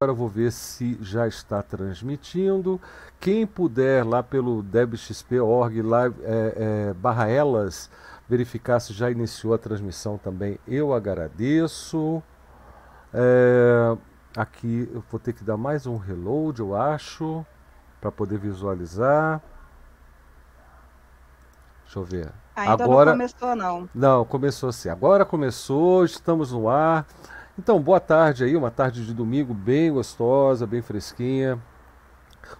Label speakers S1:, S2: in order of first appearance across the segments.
S1: Agora vou ver se já está transmitindo. Quem puder lá pelo debxp.org é, é, barra elas verificar se já iniciou a transmissão também, eu agradeço. É, aqui eu vou ter que dar mais um reload, eu acho, para poder visualizar. Deixa eu ver.
S2: Ainda Agora, não começou, não.
S1: Não, começou sim. Agora começou, estamos no ar. Então, boa tarde aí, uma tarde de domingo bem gostosa, bem fresquinha.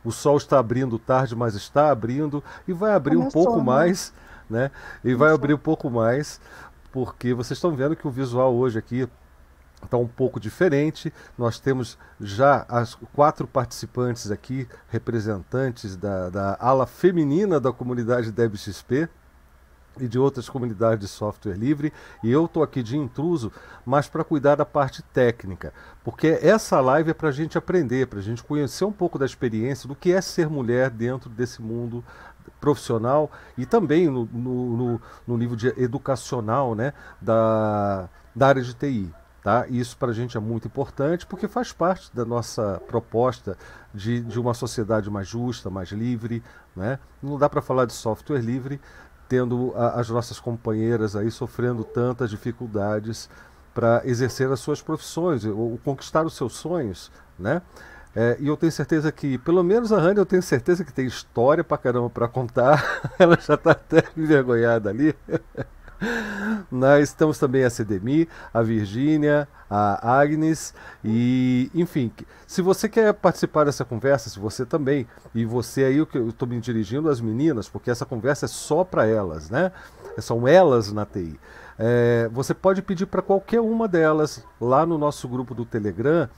S1: O sol está abrindo tarde, mas está abrindo e vai abrir Começou, um pouco né? mais, né? E Começou. vai abrir um pouco mais, porque vocês estão vendo que o visual hoje aqui está um pouco diferente. Nós temos já as quatro participantes aqui, representantes da, da ala feminina da comunidade DebXP e de outras comunidades de software livre, e eu estou aqui de intruso, mas para cuidar da parte técnica, porque essa live é para a gente aprender, para a gente conhecer um pouco da experiência do que é ser mulher dentro desse mundo profissional e também no, no, no, no nível de educacional né, da, da área de TI. Tá? Isso para a gente é muito importante porque faz parte da nossa proposta de, de uma sociedade mais justa, mais livre. Né? Não dá para falar de software livre tendo a, as nossas companheiras aí sofrendo tantas dificuldades para exercer as suas profissões ou, conquistar os seus sonhos, né? É, e eu tenho certeza que, pelo menos a Rani, eu tenho certeza que tem história para caramba para contar. Ela já está até envergonhada ali. Nós estamos também a Cedemi, a Virgínia, a Agnes e, enfim, se você quer participar dessa conversa, se você também, e você aí eu estou me dirigindo às meninas, porque essa conversa é só para elas, né? São elas na TI. É, você pode pedir para qualquer uma delas lá no nosso grupo do Telegram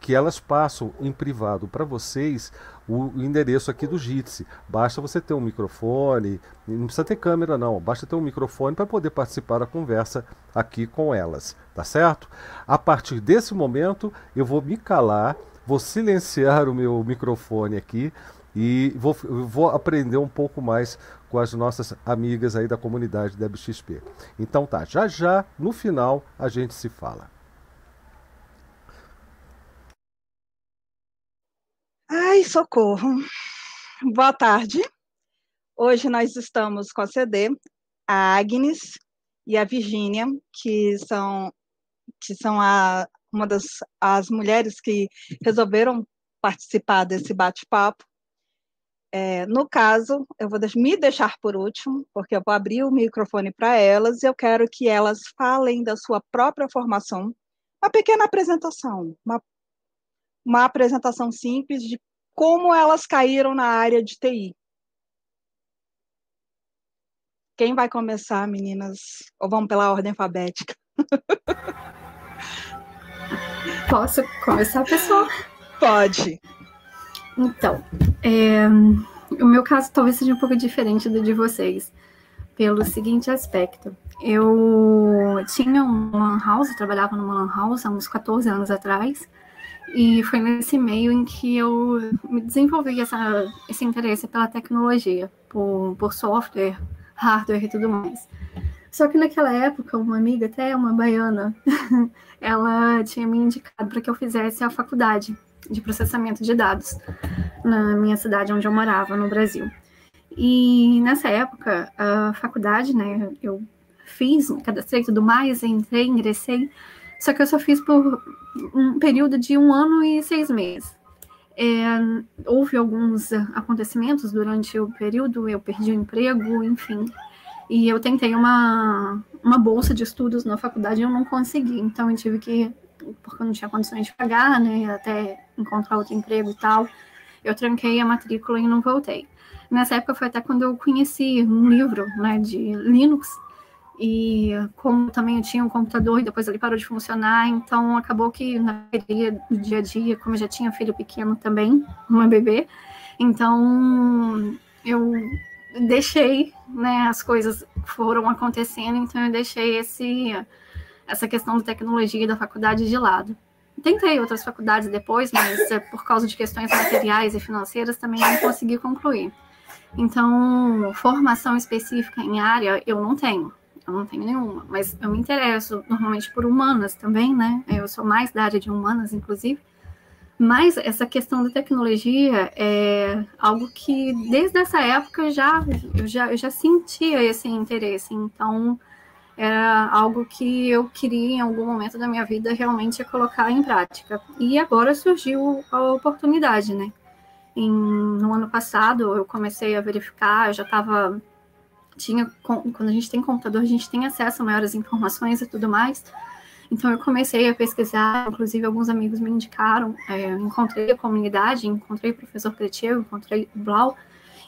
S1: que elas passam em privado para vocês o endereço aqui do Jitsi. Basta você ter um microfone, não precisa ter câmera não, basta ter um microfone para poder participar da conversa aqui com elas, tá certo? A partir desse momento eu vou me calar, vou silenciar o meu microfone aqui e vou, vou aprender um pouco mais com as nossas amigas aí da comunidade da BXP. Então tá, já já no final a gente se fala.
S2: Ai, socorro. Boa tarde. Hoje nós estamos com a CD, a Agnes e a Virgínia, que são que são a, uma das as mulheres que resolveram participar desse bate-papo. É, no caso, eu vou me deixar por último, porque eu vou abrir o microfone para elas e eu quero que elas falem da sua própria formação, uma pequena apresentação, uma uma apresentação simples de como elas caíram na área de TI. Quem vai começar, meninas? Ou vamos pela ordem alfabética?
S3: Posso começar, pessoal?
S2: Pode.
S3: Então, é, o meu caso talvez seja um pouco diferente do de vocês, pelo seguinte aspecto. Eu tinha uma lan house, trabalhava numa lan house há uns 14 anos atrás, e foi nesse meio em que eu me desenvolvi essa, esse interesse pela tecnologia, por, por software, hardware e tudo mais. Só que naquela época, uma amiga, até uma baiana, ela tinha me indicado para que eu fizesse a faculdade de processamento de dados na minha cidade onde eu morava, no Brasil. E nessa época, a faculdade, né, eu fiz, me cadastrei tudo mais, entrei, ingressei, só que eu só fiz por um período de um ano e seis meses. É, houve alguns acontecimentos durante o período, eu perdi o emprego, enfim. E eu tentei uma, uma bolsa de estudos na faculdade e eu não consegui. Então eu tive que, porque eu não tinha condições de pagar, né, até encontrar outro emprego e tal, eu tranquei a matrícula e não voltei. Nessa época foi até quando eu conheci um livro né, de Linux, e como também eu tinha um computador e depois ele parou de funcionar, então acabou que na do dia a dia, como eu já tinha filho pequeno também, uma bebê, então eu deixei, né, as coisas foram acontecendo, então eu deixei esse essa questão da tecnologia e da faculdade de lado. Tentei outras faculdades depois, mas é, por causa de questões materiais e financeiras também não consegui concluir. Então, formação específica em área eu não tenho eu não tenho nenhuma, mas eu me interesso normalmente por humanas também, né? Eu sou mais da área de humanas, inclusive, Mas essa questão da tecnologia é algo que desde essa época já, eu já, eu já sentia esse interesse. Então, era algo que eu queria em algum momento da minha vida realmente colocar em prática. E agora surgiu a oportunidade, né? Em, no ano passado eu comecei a verificar, eu já estava tinha quando a gente tem computador, a gente tem acesso a maiores informações e tudo mais. Então eu comecei a pesquisar, inclusive alguns amigos me indicaram, é, encontrei a comunidade, encontrei o professor Creteu, encontrei o Blau,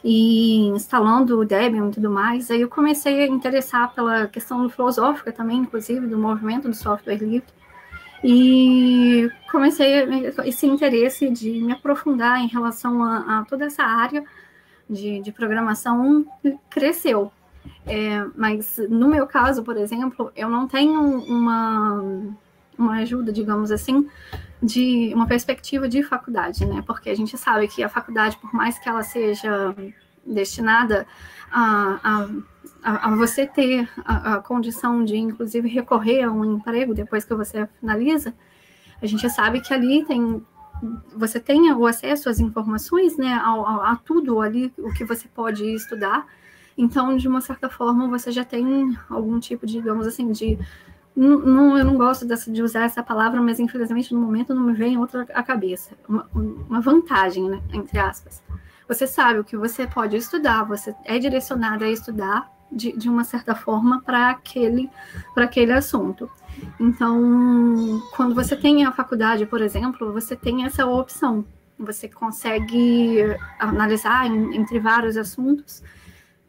S3: e instalando o Debian e tudo mais, aí eu comecei a interessar pela questão filosófica também, inclusive, do movimento do software livre, e comecei esse interesse de me aprofundar em relação a, a toda essa área de, de programação cresceu. É, mas no meu caso, por exemplo, eu não tenho uma, uma ajuda, digamos assim, de uma perspectiva de faculdade, né? Porque a gente sabe que a faculdade, por mais que ela seja destinada a, a, a você ter a, a, condição de, inclusive, recorrer a um emprego depois que você finaliza, a gente sabe que ali tem você tem o acesso às informações, né, a, a, a tudo ali o que você pode estudar. Então, de uma certa forma, você já tem algum tipo, de, digamos assim, de não, eu não gosto dessa, de usar essa palavra, mas infelizmente no momento não me vem outra à cabeça. Uma, uma vantagem, né, entre aspas. Você sabe o que você pode estudar, você é direcionado a estudar de, de uma certa forma para aquele, aquele assunto. Então, quando você tem a faculdade, por exemplo, você tem essa opção. Você consegue analisar em, entre vários assuntos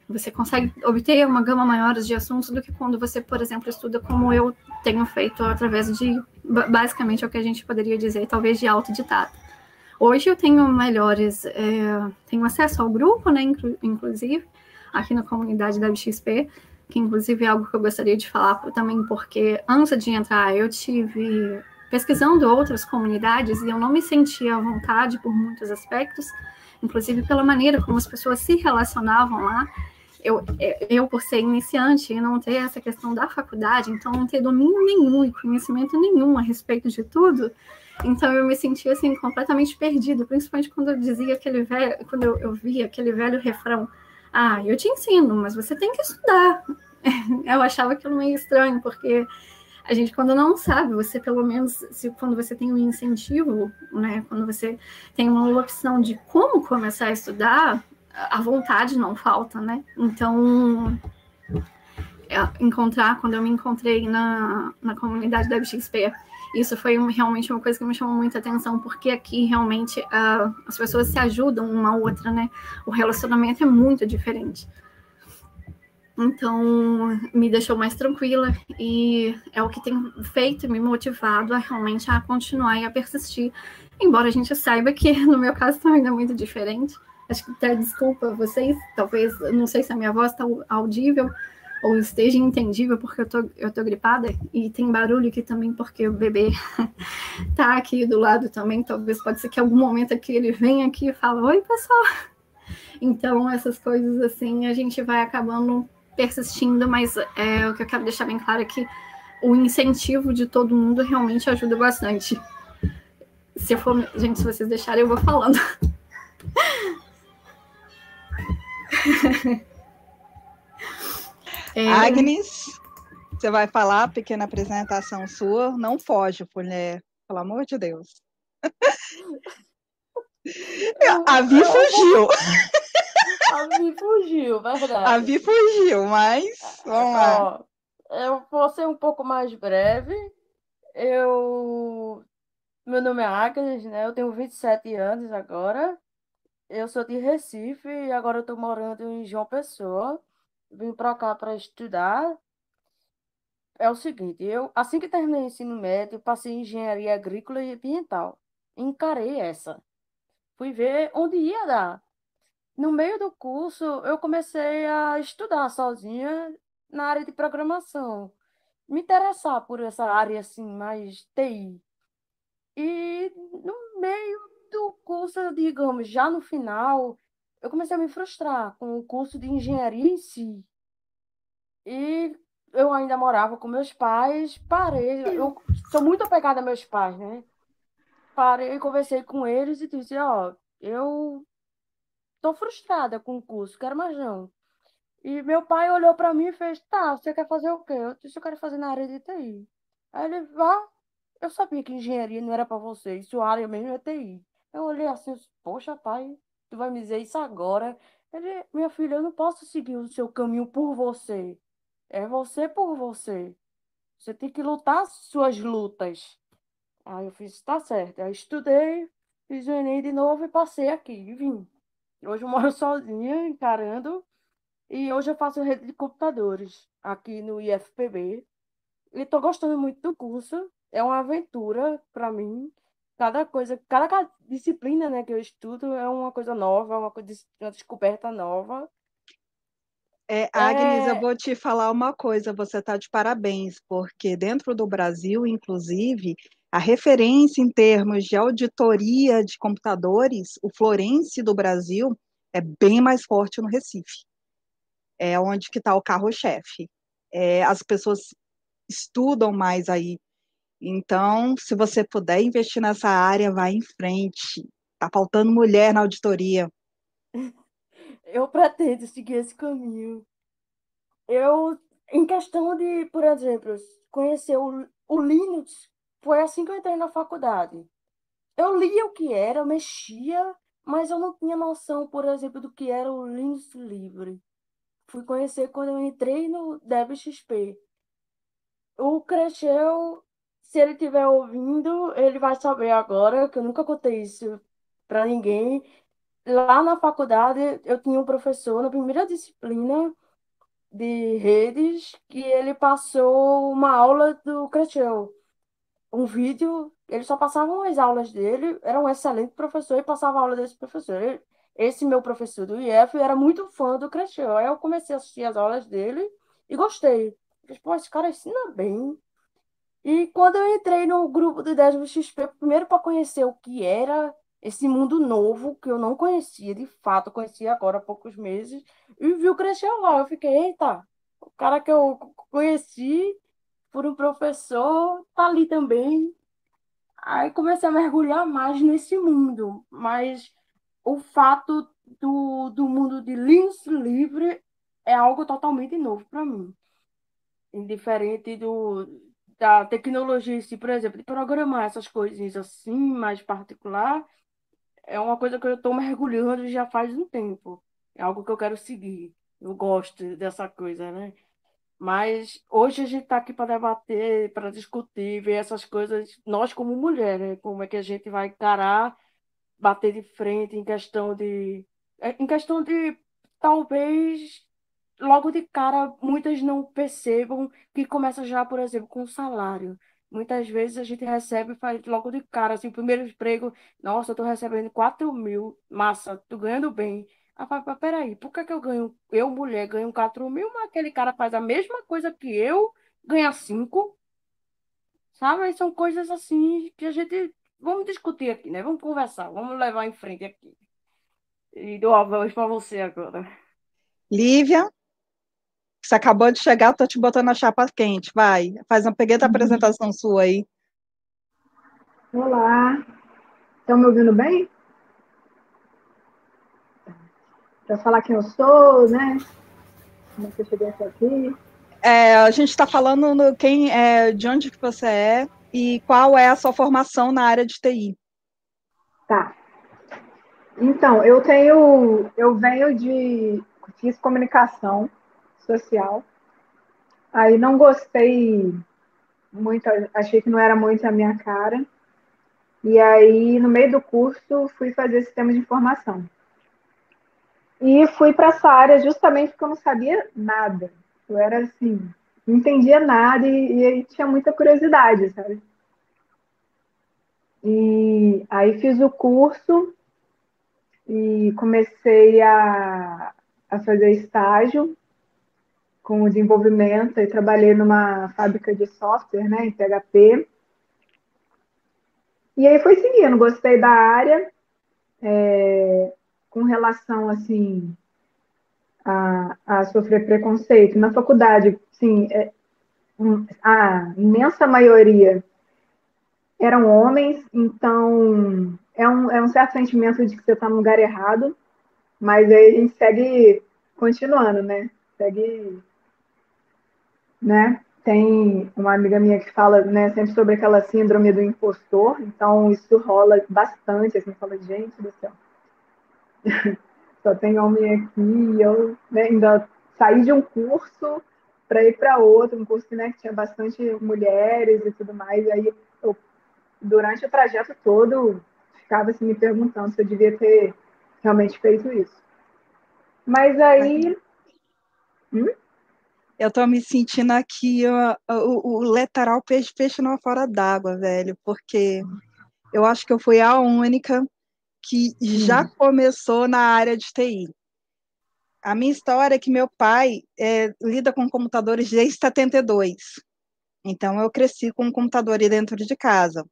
S3: você consegue obter uma gama maior de assuntos do que quando você, por exemplo, estuda como eu tenho feito através de, basicamente, é o que a gente poderia dizer, talvez de autodidata. Hoje eu tenho melhores, é, tenho acesso ao grupo, né, inclusive, aqui na comunidade da BXP, que inclusive é algo que eu gostaria de falar também, porque antes de entrar eu tive pesquisando outras comunidades e eu não me sentia à vontade por muitos aspectos, inclusive pela maneira como as pessoas se relacionavam lá, eu, é, eu, por ser iniciante e não ter essa questão da faculdade, então não ter domínio nenhum e conhecimento nenhum a respeito de tudo, então eu me sentia assim completamente perdido, principalmente quando eu dizia aquele velho, quando eu, eu via aquele velho refrão, ah, eu te ensino, mas você tem que estudar. Eu achava aquilo meio estranho, porque a gente quando não sabe, você pelo menos, se, quando você tem um incentivo, né, quando você tem uma opção de como começar a estudar, a vontade não falta, né? Então, encontrar, quando eu me encontrei na, na comunidade da BXP, isso foi realmente uma coisa que me chamou muita atenção, porque aqui realmente uh, as pessoas se ajudam uma a outra, né? O relacionamento é muito diferente. Então, me deixou mais tranquila e é o que tem feito me motivado a realmente a continuar e a persistir. Embora a gente saiba que no meu caso também é muito diferente, Acho que até desculpa vocês, talvez, não sei se a minha voz está audível ou esteja entendível, porque eu tô, eu tô gripada e tem barulho aqui também, porque o bebê tá aqui do lado também. Talvez pode ser que algum momento aqui ele venha aqui e fala: Oi, pessoal. Então, essas coisas assim, a gente vai acabando persistindo, mas é, o que eu quero deixar bem claro é que o incentivo de todo mundo realmente ajuda bastante. Se eu for, gente, se vocês deixarem, eu vou falando.
S2: é... Agnes, você vai falar a pequena apresentação sua. Não foge, mulher. Pelo amor de Deus. a Vi fugiu.
S4: A Vi fugiu, verdade.
S2: A Vi fugiu, mas vamos lá.
S4: eu vou ser um pouco mais breve. Eu. Meu nome é Agnes, né? Eu tenho 27 anos agora. Eu sou de Recife e agora eu morando em João Pessoa. Vim pra cá para estudar. É o seguinte, eu assim que terminei o ensino médio, passei em engenharia agrícola e ambiental. Encarei essa. Fui ver onde ia dar. No meio do curso, eu comecei a estudar sozinha na área de programação. Me interessar por essa área assim, mais TI. E no meio do curso, digamos, já no final, eu comecei a me frustrar com o curso de engenharia em si. E eu ainda morava com meus pais, parei. Eu sou muito apegada a meus pais, né? parei e conversei com eles e disse, ó, eu tô frustrada com o curso, quero mais não. E meu pai olhou para mim e fez, tá, você quer fazer o quê? Eu disse, eu quero fazer na área de TI. Aí ele, vá, eu sabia que engenharia não era para você, sua área mesmo é TI. Eu olhei assim, poxa, pai, tu vai me dizer isso agora? Ele, minha filha, eu não posso seguir o seu caminho por você. É você por você. Você tem que lutar suas lutas. Aí eu fiz, tá certo. Aí estudei, fiz o Enem de novo e passei aqui e vim. Hoje eu moro sozinha, encarando. E hoje eu faço rede de computadores aqui no IFPB. E estou gostando muito do curso. É uma aventura para mim. Cada coisa, cada disciplina né, que eu estudo é uma coisa nova, uma, coisa, uma descoberta nova.
S2: É, Agnes, é... eu vou te falar uma coisa, você está de parabéns, porque dentro do Brasil, inclusive, a referência em termos de auditoria de computadores, o Florence do Brasil é bem mais forte no Recife. É onde que está o carro-chefe. É, as pessoas estudam mais aí. Então, se você puder investir nessa área, vá em frente. Está faltando mulher na auditoria.
S4: Eu pretendo seguir esse caminho. Eu, em questão de, por exemplo, conhecer o, o Linux, foi assim que eu entrei na faculdade. Eu lia o que era, eu mexia, mas eu não tinha noção, por exemplo, do que era o Linux livre. Fui conhecer quando eu entrei no DevXP. O Crechel, se ele estiver ouvindo, ele vai saber agora, que eu nunca contei isso para ninguém. Lá na faculdade, eu tinha um professor, na primeira disciplina de redes, que ele passou uma aula do Crechel um vídeo, ele só passava as aulas dele, era um excelente professor e passava a aula desse professor. Ele, esse meu professor do IF era muito fã do Cristiano. Aí eu comecei a assistir as aulas dele e gostei. Falei, pô, esse cara ensina bem. E quando eu entrei no grupo do 10 XP, primeiro para conhecer o que era esse mundo novo, que eu não conhecia, de fato, conhecia agora há poucos meses, e vi o Cristiano lá. Eu fiquei, eita, o cara que eu conheci por um professor, tá ali também. Aí comecei a mergulhar mais nesse mundo, mas o fato do, do mundo de Linux livre é algo totalmente novo para mim. Indiferente do, da tecnologia, se, por exemplo, de programar essas coisinhas assim, mais particular, é uma coisa que eu estou mergulhando já faz um tempo. É algo que eu quero seguir. Eu gosto dessa coisa, né? Mas hoje a gente está aqui para debater, para discutir, ver essas coisas, nós como mulher, né? Como é que a gente vai encarar, bater de frente em questão de. É, em questão de talvez logo de cara muitas não percebam que começa já, por exemplo, com o salário. Muitas vezes a gente recebe faz logo de cara, assim, primeiro emprego, nossa, eu estou recebendo 4 mil, massa, tô ganhando bem. Ah, mas peraí, por que, que eu ganho, eu, mulher, ganho 4 mil, mas aquele cara faz a mesma coisa que eu, ganha 5? Sabe? São coisas assim que a gente. Vamos discutir aqui, né? Vamos conversar, vamos levar em frente aqui. E dou a voz para você agora.
S2: Lívia, você acabou de chegar, tô te botando a chapa quente. Vai, faz uma pequena uhum. apresentação sua aí.
S5: Olá, estão me ouvindo bem? para falar quem eu sou, né? Como é que eu cheguei até aqui.
S2: É, a gente está falando no, quem é, de onde que você é e qual é a sua formação na área de TI.
S5: Tá. Então, eu tenho, eu venho de, fiz comunicação social, aí não gostei muito, achei que não era muito a minha cara, e aí no meio do curso fui fazer sistema de informação. E fui para essa área justamente porque eu não sabia nada. Eu era assim, não entendia nada e, e tinha muita curiosidade, sabe? E aí fiz o curso e comecei a, a fazer estágio com o desenvolvimento e trabalhei numa fábrica de software, né, em PHP. E aí fui seguindo, gostei da área, é, com relação assim a, a sofrer preconceito na faculdade, sim, é, a imensa maioria eram homens, então é um, é um certo sentimento de que você está no lugar errado, mas aí a gente segue continuando, né? Segue, né? Tem uma amiga minha que fala, né, sempre sobre aquela síndrome do impostor, então isso rola bastante, assim, fala, gente do céu, só tem homem aqui, eu né, ainda saí de um curso para ir para outro, um curso né, que tinha bastante mulheres e tudo mais, e aí eu, durante o trajeto todo, ficava assim, me perguntando se eu devia ter realmente feito isso. Mas aí...
S2: Hum? Eu estou me sentindo aqui o, o literal peixe, peixe não fora d'água, velho, porque eu acho que eu fui a única que já hum. começou na área de TI. A minha história é que meu pai é, lida com computadores desde 72. Então, eu cresci com um computador dentro de casa.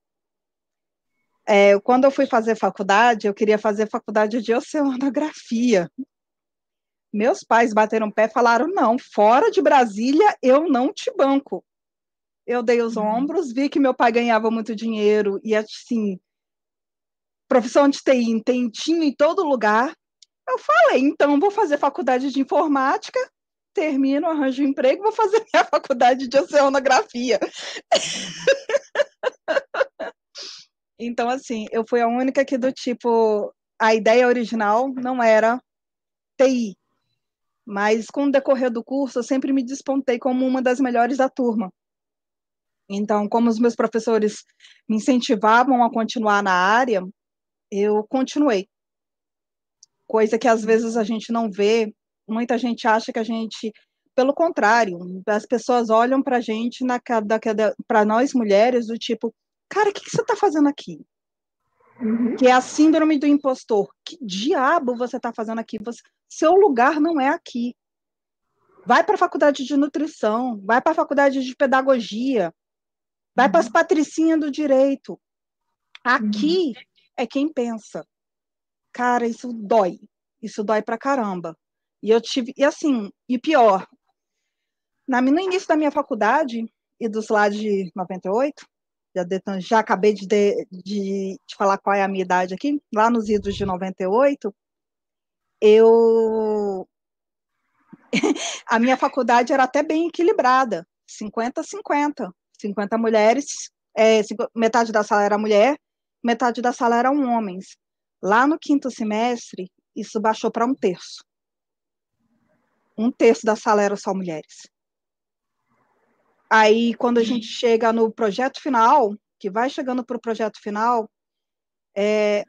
S2: É, quando eu fui fazer faculdade, eu queria fazer faculdade de oceanografia. Meus pais bateram o pé e falaram: não, fora de Brasília eu não te banco. Eu dei os uhum. ombros, vi que meu pai ganhava muito dinheiro e assim, profissão de TI tem, tinha em todo lugar. Eu falei, então vou fazer faculdade de informática, termino, arranjo um emprego, vou fazer minha faculdade de oceanografia. então, assim, eu fui a única que do tipo, a ideia original não era TI, mas com o decorrer do curso eu sempre me despontei como uma das melhores da turma. Então, como os meus professores me incentivavam a continuar na área, eu continuei. Coisa que às vezes a gente não vê, muita gente acha que a gente, pelo contrário, as pessoas olham para a gente, para nós mulheres, do tipo, cara, o que, que você está fazendo aqui? Uhum. Que é a síndrome do impostor. Que diabo você está fazendo aqui? Você, seu lugar não é aqui. Vai para a faculdade de nutrição, vai para a faculdade de pedagogia, vai uhum. para as patricinhas do direito. Aqui uhum é quem pensa. Cara, isso dói. Isso dói pra caramba. E eu tive. E assim, e pior, na, no início da minha faculdade, e dos lá de 98, já, já acabei de, de, de, de falar qual é a minha idade aqui, lá nos idos de 98, eu. a minha faculdade era até bem equilibrada, 50-50. 50 mulheres, é, metade da sala era mulher, metade da sala eram homens. Lá no quinto semestre, isso baixou para um terço. Um terço da sala era só mulheres. Aí, quando a gente chega no projeto final, que vai chegando para o projeto final, é,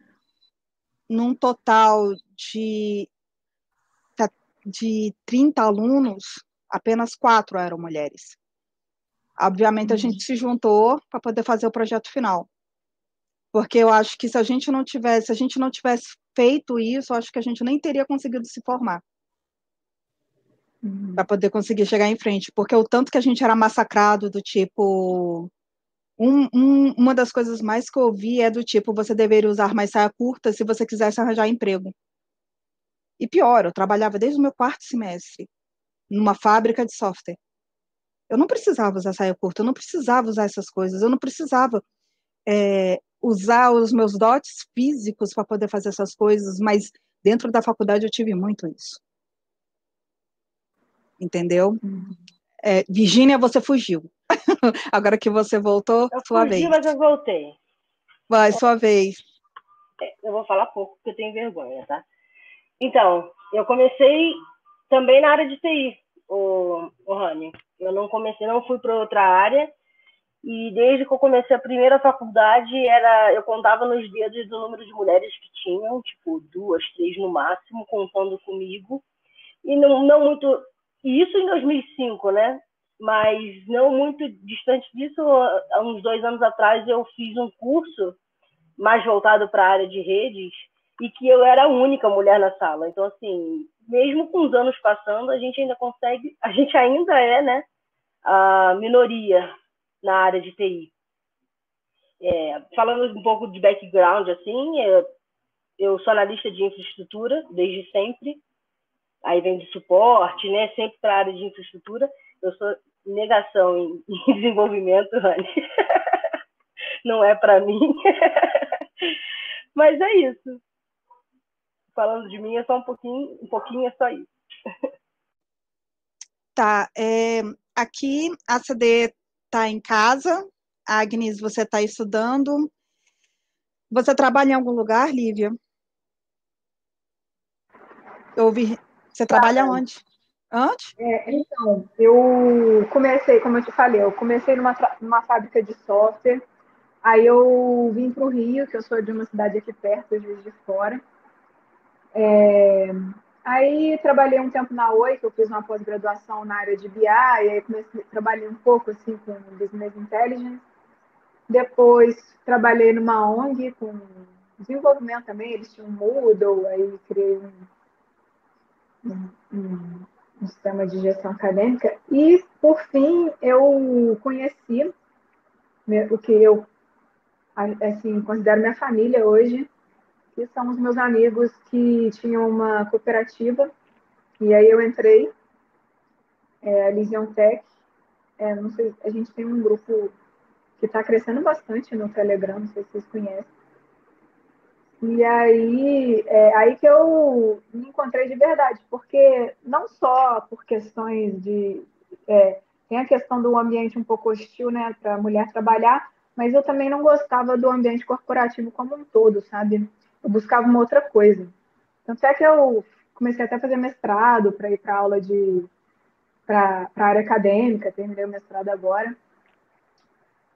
S2: num total de, de 30 alunos, apenas quatro eram mulheres. Obviamente, a gente uhum. se juntou para poder fazer o projeto final. Porque eu acho que se a gente não tivesse, se a gente não tivesse feito isso, acho que a gente nem teria conseguido se formar. Uhum. Para poder conseguir chegar em frente. Porque o tanto que a gente era massacrado, do tipo. Um, um, uma das coisas mais que eu ouvi é do tipo: você deveria usar mais saia curta se você quisesse arranjar emprego. E pior, eu trabalhava desde o meu quarto semestre numa fábrica de software. Eu não precisava usar saia curta, eu não precisava usar essas coisas, eu não precisava é, usar os meus dotes físicos para poder fazer essas coisas, mas dentro da faculdade eu tive muito isso. Entendeu? Uhum. É, Virgínia, você fugiu. Agora que você voltou,
S6: eu
S2: sua
S6: fugi,
S2: vez.
S6: mas eu voltei.
S2: Vai, sua vez.
S6: É, eu vou falar pouco, porque eu tenho vergonha, tá? Então, eu comecei também na área de TI, o, o Rani. Eu não comecei, não fui para outra área, e desde que eu comecei a primeira faculdade, era eu contava nos dedos do número de mulheres que tinham, tipo, duas, três no máximo, contando comigo. E não, não muito. Isso em 2005, né? Mas não muito distante disso, há uns dois anos atrás, eu fiz um curso mais voltado para a área de redes e que eu era a única mulher na sala. Então, assim, mesmo com os anos passando, a gente ainda consegue, a gente ainda é, né, a minoria na área de TI. É, falando um pouco de background, assim, é, eu sou analista de infraestrutura desde sempre, aí vem de suporte, né, sempre para a área de infraestrutura. Eu sou negação em, em desenvolvimento, Rani. não é para mim. Mas é isso. Falando de mim, é só um pouquinho, um pouquinho é só isso.
S2: Tá, é, aqui a CD está em casa, Agnes, você está estudando. Você trabalha em algum lugar, Lívia? Eu ouvi. Você trabalha ah, onde? Onde?
S5: É, então, eu comecei, como eu te falei, eu comecei numa, numa fábrica de software. Aí eu vim para o Rio, que eu sou de uma cidade aqui perto, Juiz de Fora. É, aí trabalhei um tempo na Oi, que eu fiz uma pós-graduação na área de BI, e aí comecei, trabalhei um pouco assim com Business Intelligence. Depois trabalhei numa ONG com desenvolvimento também, eles tinham um Moodle, aí criei um, um, sistema de gestão acadêmica. E, por fim, eu conheci o que eu assim, considero minha família hoje, que são os meus amigos que tinham uma cooperativa, e aí eu entrei, é, a Lision Tech, é, sei, a gente tem um grupo que está crescendo bastante no Telegram, não sei se vocês conhecem. E aí, é aí que eu me encontrei de verdade, porque não só por questões de. É, tem a questão do ambiente um pouco hostil, né, para a mulher trabalhar, mas eu também não gostava do ambiente corporativo como um todo, sabe? Eu buscava uma outra coisa. Tanto é que eu comecei até a fazer mestrado para ir para aula de. para a área acadêmica, terminei o mestrado agora.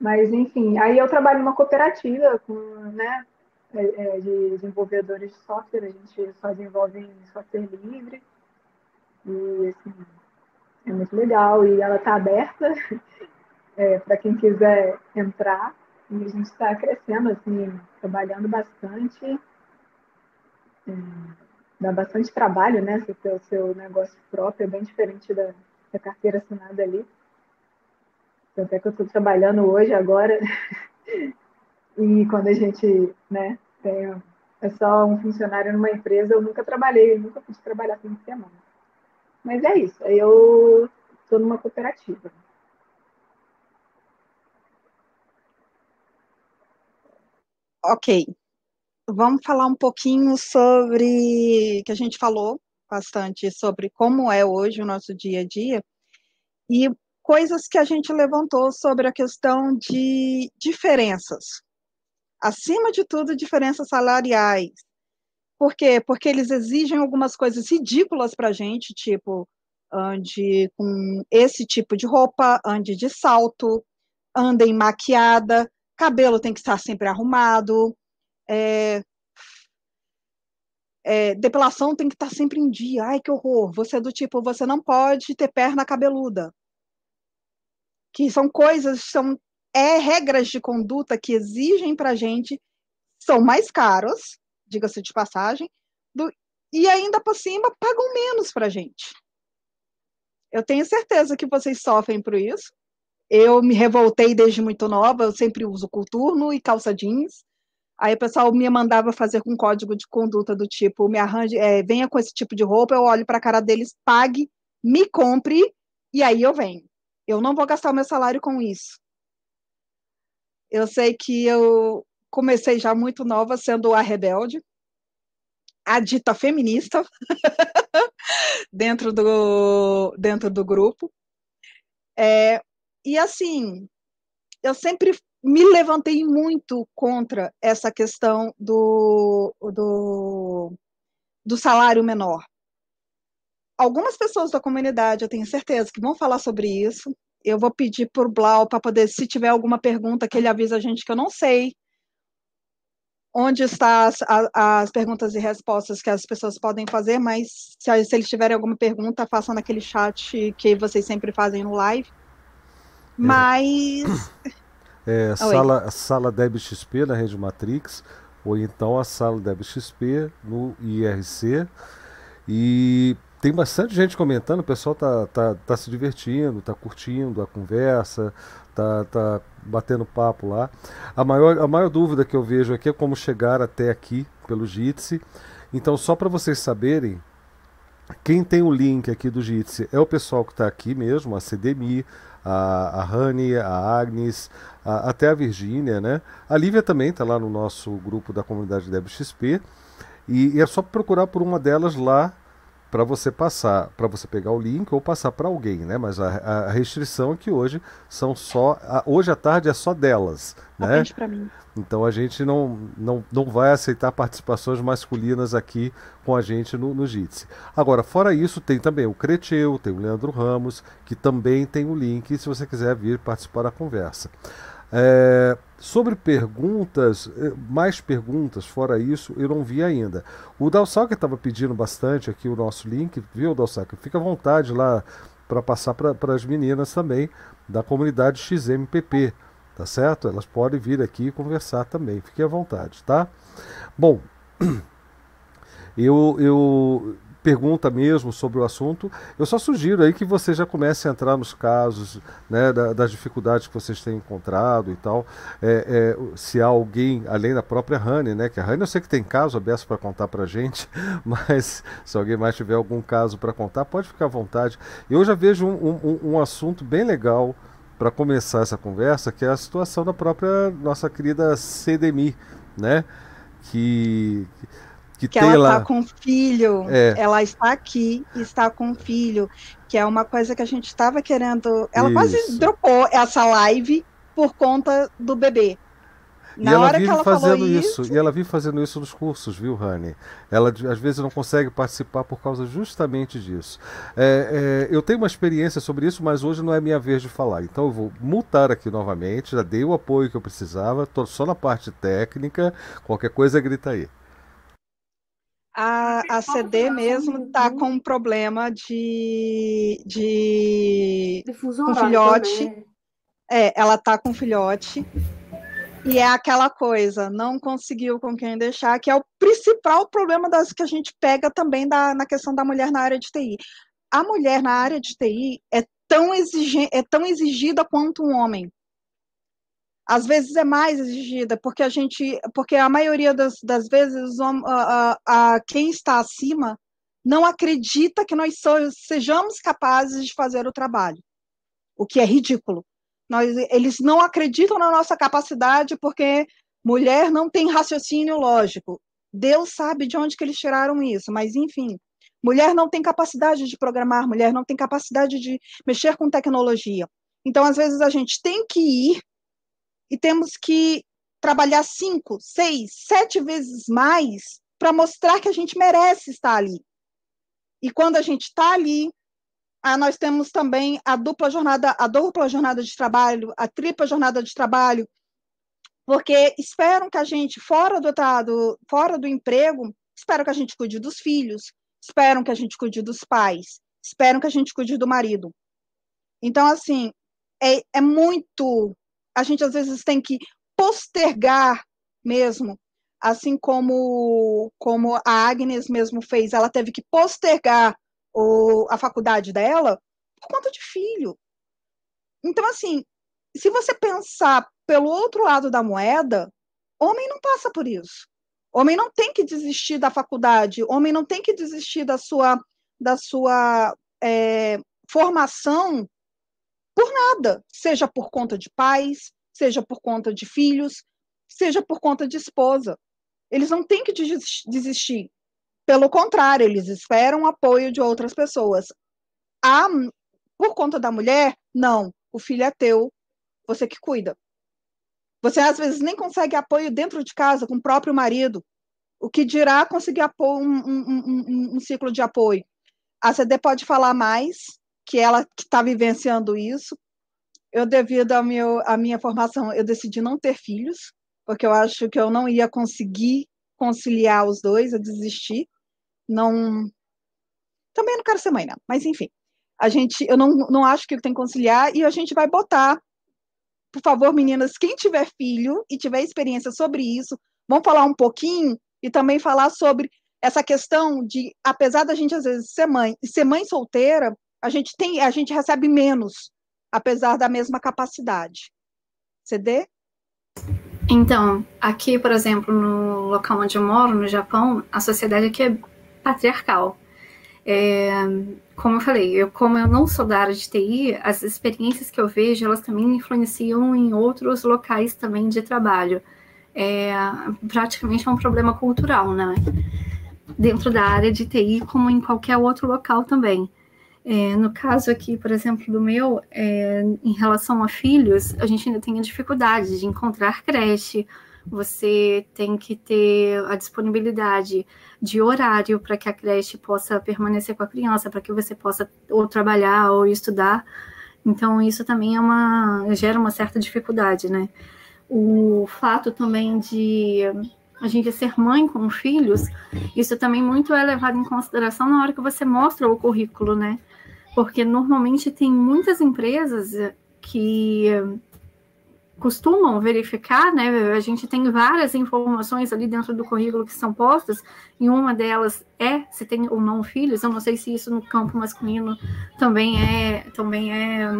S5: Mas, enfim, aí eu trabalho numa cooperativa com, né, é, é, de desenvolvedores de software, a gente só desenvolve em software livre. E, assim, é muito legal. E ela está aberta é, para quem quiser entrar. E a gente está crescendo, assim, trabalhando bastante. É, dá bastante trabalho, né? Você ter o seu negócio próprio, é bem diferente da, da carteira assinada ali. Tanto é que eu estou trabalhando hoje, agora, e quando a gente né, tem, é só um funcionário numa empresa, eu nunca trabalhei, eu nunca pude trabalhar fim de semana. Mas é isso, eu estou numa cooperativa.
S2: Ok. Vamos falar um pouquinho sobre que a gente falou bastante sobre como é hoje o nosso dia a dia e coisas que a gente levantou sobre a questão de diferenças. Acima de tudo, diferenças salariais. Por quê? Porque eles exigem algumas coisas ridículas para a gente, tipo, ande com esse tipo de roupa, ande de salto, andem maquiada, cabelo tem que estar sempre arrumado, é, é, depilação tem que estar sempre em dia. Ai, que horror! Você é do tipo, você não pode ter perna cabeluda que são coisas, são é, regras de conduta que exigem para a gente, são mais caros, diga-se de passagem, do, e ainda por cima pagam menos para a gente. Eu tenho certeza que vocês sofrem por isso. Eu me revoltei desde muito nova, eu sempre uso coturno e calça jeans. Aí o pessoal me mandava fazer com código de conduta do tipo, me arranje, é, venha com esse tipo de roupa, eu olho para a cara deles, pague, me compre, e aí eu venho. Eu não vou gastar o meu salário com isso. Eu sei que eu comecei já muito nova sendo a rebelde, a dita feminista dentro do dentro do grupo. É, e assim, eu sempre me levantei muito contra essa questão do, do, do salário menor algumas pessoas da comunidade, eu tenho certeza, que vão falar sobre isso. Eu vou pedir para o Blau para poder, se tiver alguma pergunta, que ele avisa a gente que eu não sei onde estão as, as, perguntas e respostas que as pessoas podem fazer, mas se, se eles tiverem alguma pergunta, façam naquele chat que vocês sempre fazem no live. É. Mas.
S1: É, sala, sala DebXP na rede Matrix, ou então a sala DebXP no IRC. E tem bastante gente comentando, o pessoal tá, tá, tá se divertindo, tá curtindo a conversa, tá, tá batendo papo lá. A maior, a maior dúvida que eu vejo aqui é como chegar até aqui pelo Jitsi. Então, só para vocês saberem, quem tem o link aqui do Jitsi é o pessoal que está aqui mesmo, a CDMI, a, a Rani, a Agnes, a, até a Virgínia, né? A Lívia também está lá no nosso grupo da comunidade DebXP. E, e é só procurar por uma delas lá para você passar, para você pegar o link ou passar para alguém, né? Mas a, a, restrição é que hoje são só, a, hoje à tarde é só delas, né? Então a gente não, não, não vai aceitar participações masculinas aqui com a gente no, no Jitsi. Agora, fora isso, tem também o Creteu, tem o Leandro Ramos, que também tem o link se você quiser vir participar da conversa. É, sobre perguntas, eh, mais perguntas, fora isso, eu não vi ainda. O Dalsaca estava pedindo bastante aqui o nosso link, viu, Dalsaca? Fica à vontade lá para passar para as meninas também da comunidade XMPP, tá certo? Elas podem vir aqui e conversar também, fique à vontade, tá? Bom, eu, eu pergunta mesmo sobre o assunto, eu só sugiro aí que você já comece a entrar nos casos né, das dificuldades que vocês têm encontrado e tal. É, é, se há alguém, além da própria Rani, né? Que a Rani eu sei que tem caso aberto para contar para gente, mas se alguém mais tiver algum caso para contar, pode ficar à vontade. Eu já vejo um, um, um assunto bem legal para começar essa conversa, que é a situação da própria nossa querida CDMI, né? que, que
S2: que, que ela está com filho, é. ela está aqui, está com filho, que é uma coisa que a gente estava querendo. Ela Isso. quase dropou essa live por conta do bebê.
S1: Na e ela vive ela fazendo isso, isso, e ela vive fazendo isso nos cursos, viu, Rani? Ela às vezes não consegue participar por causa justamente disso. É, é, eu tenho uma experiência sobre isso, mas hoje não é minha vez de falar. Então eu vou multar aqui novamente, já dei o apoio que eu precisava, estou só na parte técnica, qualquer coisa grita aí
S2: a, a CD mesmo está com um problema de, de com filhote. É, ela está com filhote. E é aquela coisa, não conseguiu com quem deixar, que é o principal problema das que a gente pega também da, na questão da mulher na área de TI. A mulher na área de TI é tão, exige, é tão exigida quanto um homem às vezes é mais exigida, porque a gente, porque a maioria das, das vezes a, a, a, quem está acima não acredita que nós so, sejamos capazes de fazer o trabalho, o que é ridículo. Nós, eles não acreditam na nossa capacidade porque mulher não tem raciocínio lógico. Deus sabe de onde que eles tiraram isso, mas enfim, mulher não tem capacidade de programar, mulher não tem capacidade de mexer com tecnologia. Então, às vezes a gente tem que ir e temos que trabalhar cinco, seis, sete vezes mais para mostrar que a gente merece estar ali. E quando a gente está ali, ah, nós temos também a dupla jornada, a dupla jornada de trabalho, a tripla jornada de trabalho, porque esperam que a gente, fora do, do, fora do emprego, esperam que a gente cuide dos filhos, esperam que a gente cuide dos pais, esperam que a gente cuide do marido. Então, assim, é, é muito a gente às vezes tem que postergar mesmo, assim como, como a Agnes mesmo fez, ela teve que postergar o, a faculdade dela por conta de filho. Então, assim, se você pensar pelo outro lado da moeda, homem não passa por isso. Homem não tem que desistir da faculdade, homem não tem que desistir da sua, da sua é, formação por nada, seja por conta de pais, seja por conta de filhos, seja por conta de esposa. Eles não têm que desistir. Pelo contrário, eles esperam apoio de outras pessoas. A, por conta da mulher, não. O filho é teu, você que cuida. Você às vezes nem consegue apoio dentro de casa com o próprio marido. O que dirá conseguir apoio, um, um, um, um ciclo de apoio? A CD pode falar mais, que ela que está vivenciando isso. Eu, devido à meu, à minha formação, eu decidi não ter filhos, porque eu acho que eu não ia conseguir conciliar os dois, eu desisti. Não. Também não quero ser mãe, não. Mas, enfim, a gente, eu não, não acho que tem que conciliar e a gente vai botar. Por favor, meninas, quem tiver filho e tiver experiência sobre isso, vamos falar um pouquinho e também falar sobre essa questão de, apesar da gente às vezes ser mãe e ser mãe solteira, a gente tem, a gente recebe menos, apesar da mesma capacidade. CD?
S3: Então, aqui, por exemplo, no local onde eu moro, no Japão, a sociedade aqui é patriarcal. É, como eu falei, eu, como eu não sou da área de TI, as experiências que eu vejo, elas também influenciam em outros locais também de trabalho. É, praticamente é um problema cultural, né? Dentro da área de TI, como em qualquer outro local também. É, no caso aqui, por exemplo, do meu, é, em relação a filhos, a gente ainda tem a dificuldade de encontrar creche, você tem que ter a disponibilidade de horário para que a creche possa permanecer com a criança, para que você possa ou trabalhar ou estudar. Então, isso também é uma, gera uma certa dificuldade, né? O fato também de a gente ser mãe com filhos, isso também muito é levado em consideração na hora que você mostra o currículo, né? Porque normalmente tem muitas empresas que costumam verificar, né? A gente tem várias informações ali dentro do currículo que são postas, e uma delas é se tem ou não filhos. Eu não sei se isso no campo masculino também é também é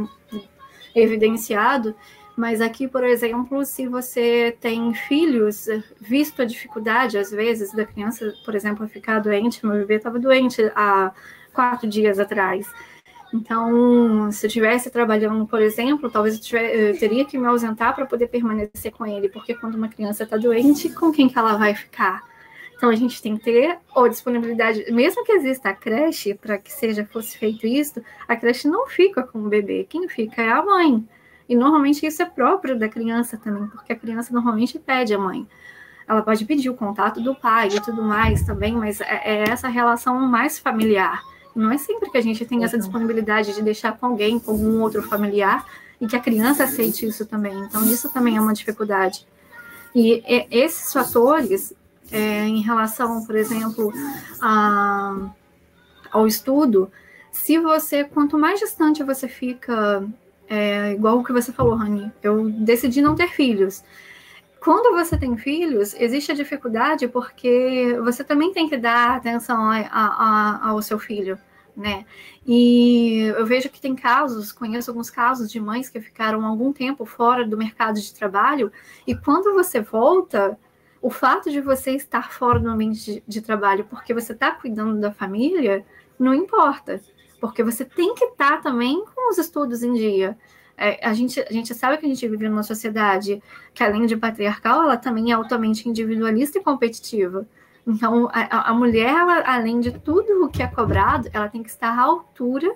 S3: evidenciado, mas aqui, por exemplo, se você tem filhos, visto a dificuldade às vezes da criança, por exemplo, ficar doente, meu bebê estava doente há quatro dias atrás. Então, se eu estivesse trabalhando, por exemplo, talvez eu, tiver, eu teria que me ausentar para poder permanecer com ele, porque quando uma criança está doente, com quem que ela vai ficar? Então, a gente tem que ter a disponibilidade, mesmo que exista a creche, para que seja fosse feito isso, a creche não fica com o bebê, quem fica é a mãe. E normalmente isso é próprio da criança também, porque a criança normalmente pede a mãe. Ela pode pedir o contato do pai e tudo mais também, mas é, é essa relação mais familiar. Não é sempre que a gente tem essa disponibilidade de deixar com alguém, com algum outro familiar, e que a criança aceite isso também. Então, isso também é uma dificuldade. E esses fatores, é, em relação, por exemplo, a, ao estudo, se você, quanto mais distante você fica, é, igual o que você falou, Rani, eu decidi não ter filhos. Quando você tem filhos, existe a dificuldade porque você também tem que dar atenção a, a, ao seu filho, né? E eu vejo que tem casos, conheço alguns casos de mães que ficaram algum tempo fora do mercado de trabalho, e quando você volta, o fato de você estar fora do ambiente de, de trabalho porque você está cuidando da família, não importa, porque você tem que estar tá também com os estudos em dia. É, a, gente, a gente sabe que a gente vive numa sociedade que, além de patriarcal, ela também é altamente individualista e competitiva. Então, a, a mulher, ela, além de tudo o que é cobrado, ela tem que estar à altura,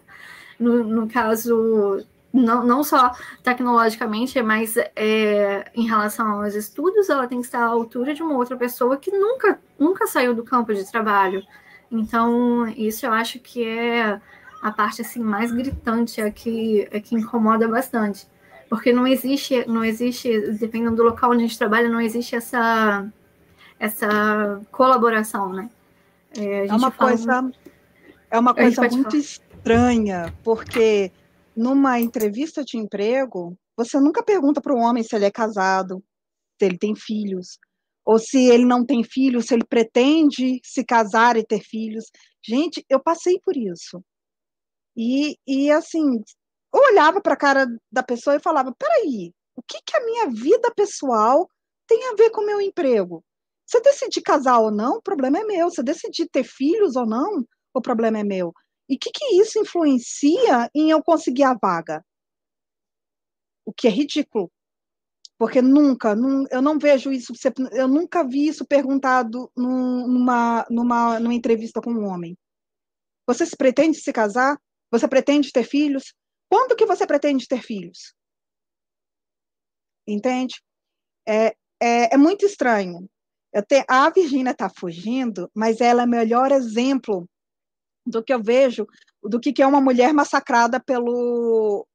S3: no, no caso, não, não só tecnologicamente, mas é, em relação aos estudos, ela tem que estar à altura de uma outra pessoa que nunca, nunca saiu do campo de trabalho. Então, isso eu acho que é a parte assim mais gritante, é que, é que incomoda bastante. Porque não existe, não existe, dependendo do local onde a gente trabalha, não existe essa, essa colaboração, né?
S2: É, é uma coisa, é uma coisa muito falar. estranha, porque numa entrevista de emprego, você nunca pergunta para o homem se ele é casado, se ele tem filhos, ou se ele não tem filhos, se ele pretende se casar e ter filhos. Gente, eu passei por isso. E, e assim, eu olhava para a cara da pessoa e falava: peraí, o que, que a minha vida pessoal tem a ver com o meu emprego? Se eu decidir casar ou não, o problema é meu. Se eu decidir ter filhos ou não, o problema é meu. E o que, que isso influencia em eu conseguir a vaga? O que é ridículo. Porque nunca, eu não vejo isso, eu nunca vi isso perguntado numa, numa, numa entrevista com um homem. Você se pretende se casar? Você pretende ter filhos? Quando que você pretende ter filhos? Entende? É, é, é muito estranho. Te, a Virgínia está fugindo, mas ela é o melhor exemplo do que eu vejo, do que, que é uma mulher massacrada pelo,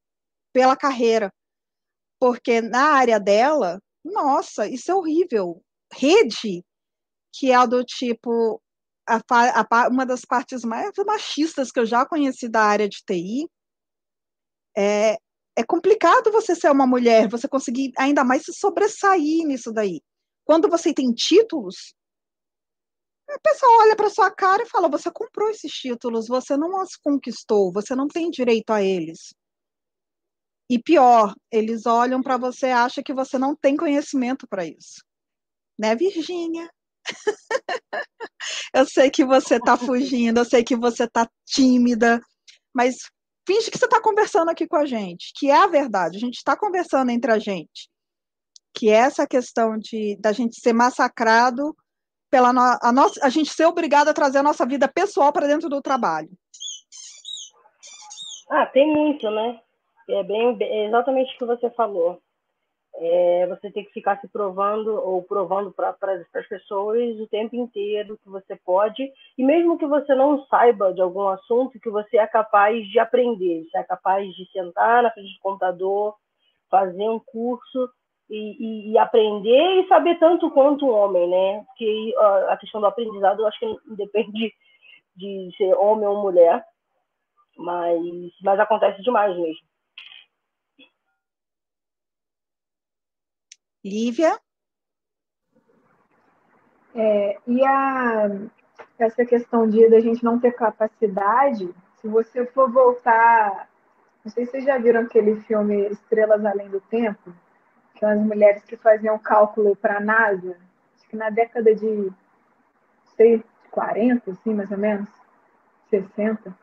S2: pela carreira. Porque na área dela, nossa, isso é horrível. Rede, que é do tipo, a, a, uma das partes mais machistas que eu já conheci da área de TI. É, é complicado você ser uma mulher, você conseguir ainda mais se sobressair nisso daí. Quando você tem títulos, a pessoa olha para sua cara e fala: você comprou esses títulos, você não os conquistou, você não tem direito a eles. E pior, eles olham para você e acham que você não tem conhecimento para isso. Né, Virgínia? eu sei que você está fugindo, eu sei que você está tímida, mas finge que você está conversando aqui com a gente, que é a verdade. A gente está conversando entre a gente, que é essa questão de da gente ser massacrado pela no, a nossa, a gente ser obrigado a trazer a nossa vida pessoal para dentro do trabalho.
S6: Ah, tem muito, né? É bem é exatamente o que você falou. É, você tem que ficar se provando ou provando para as pessoas o tempo inteiro que você pode, e mesmo que você não saiba de algum assunto, que você é capaz de aprender, você é capaz de sentar na frente do computador, fazer um curso e, e, e aprender e saber tanto quanto um homem, né? Porque a questão do aprendizado, eu acho que depende de ser homem ou mulher, mas, mas acontece demais mesmo.
S2: Lívia?
S5: É, e a, essa questão de da gente não ter capacidade, se você for voltar, não sei se vocês já viram aquele filme Estrelas Além do Tempo, que são as mulheres que faziam cálculo para a NASA, acho que na década de sei, 40, assim, mais ou menos, 60.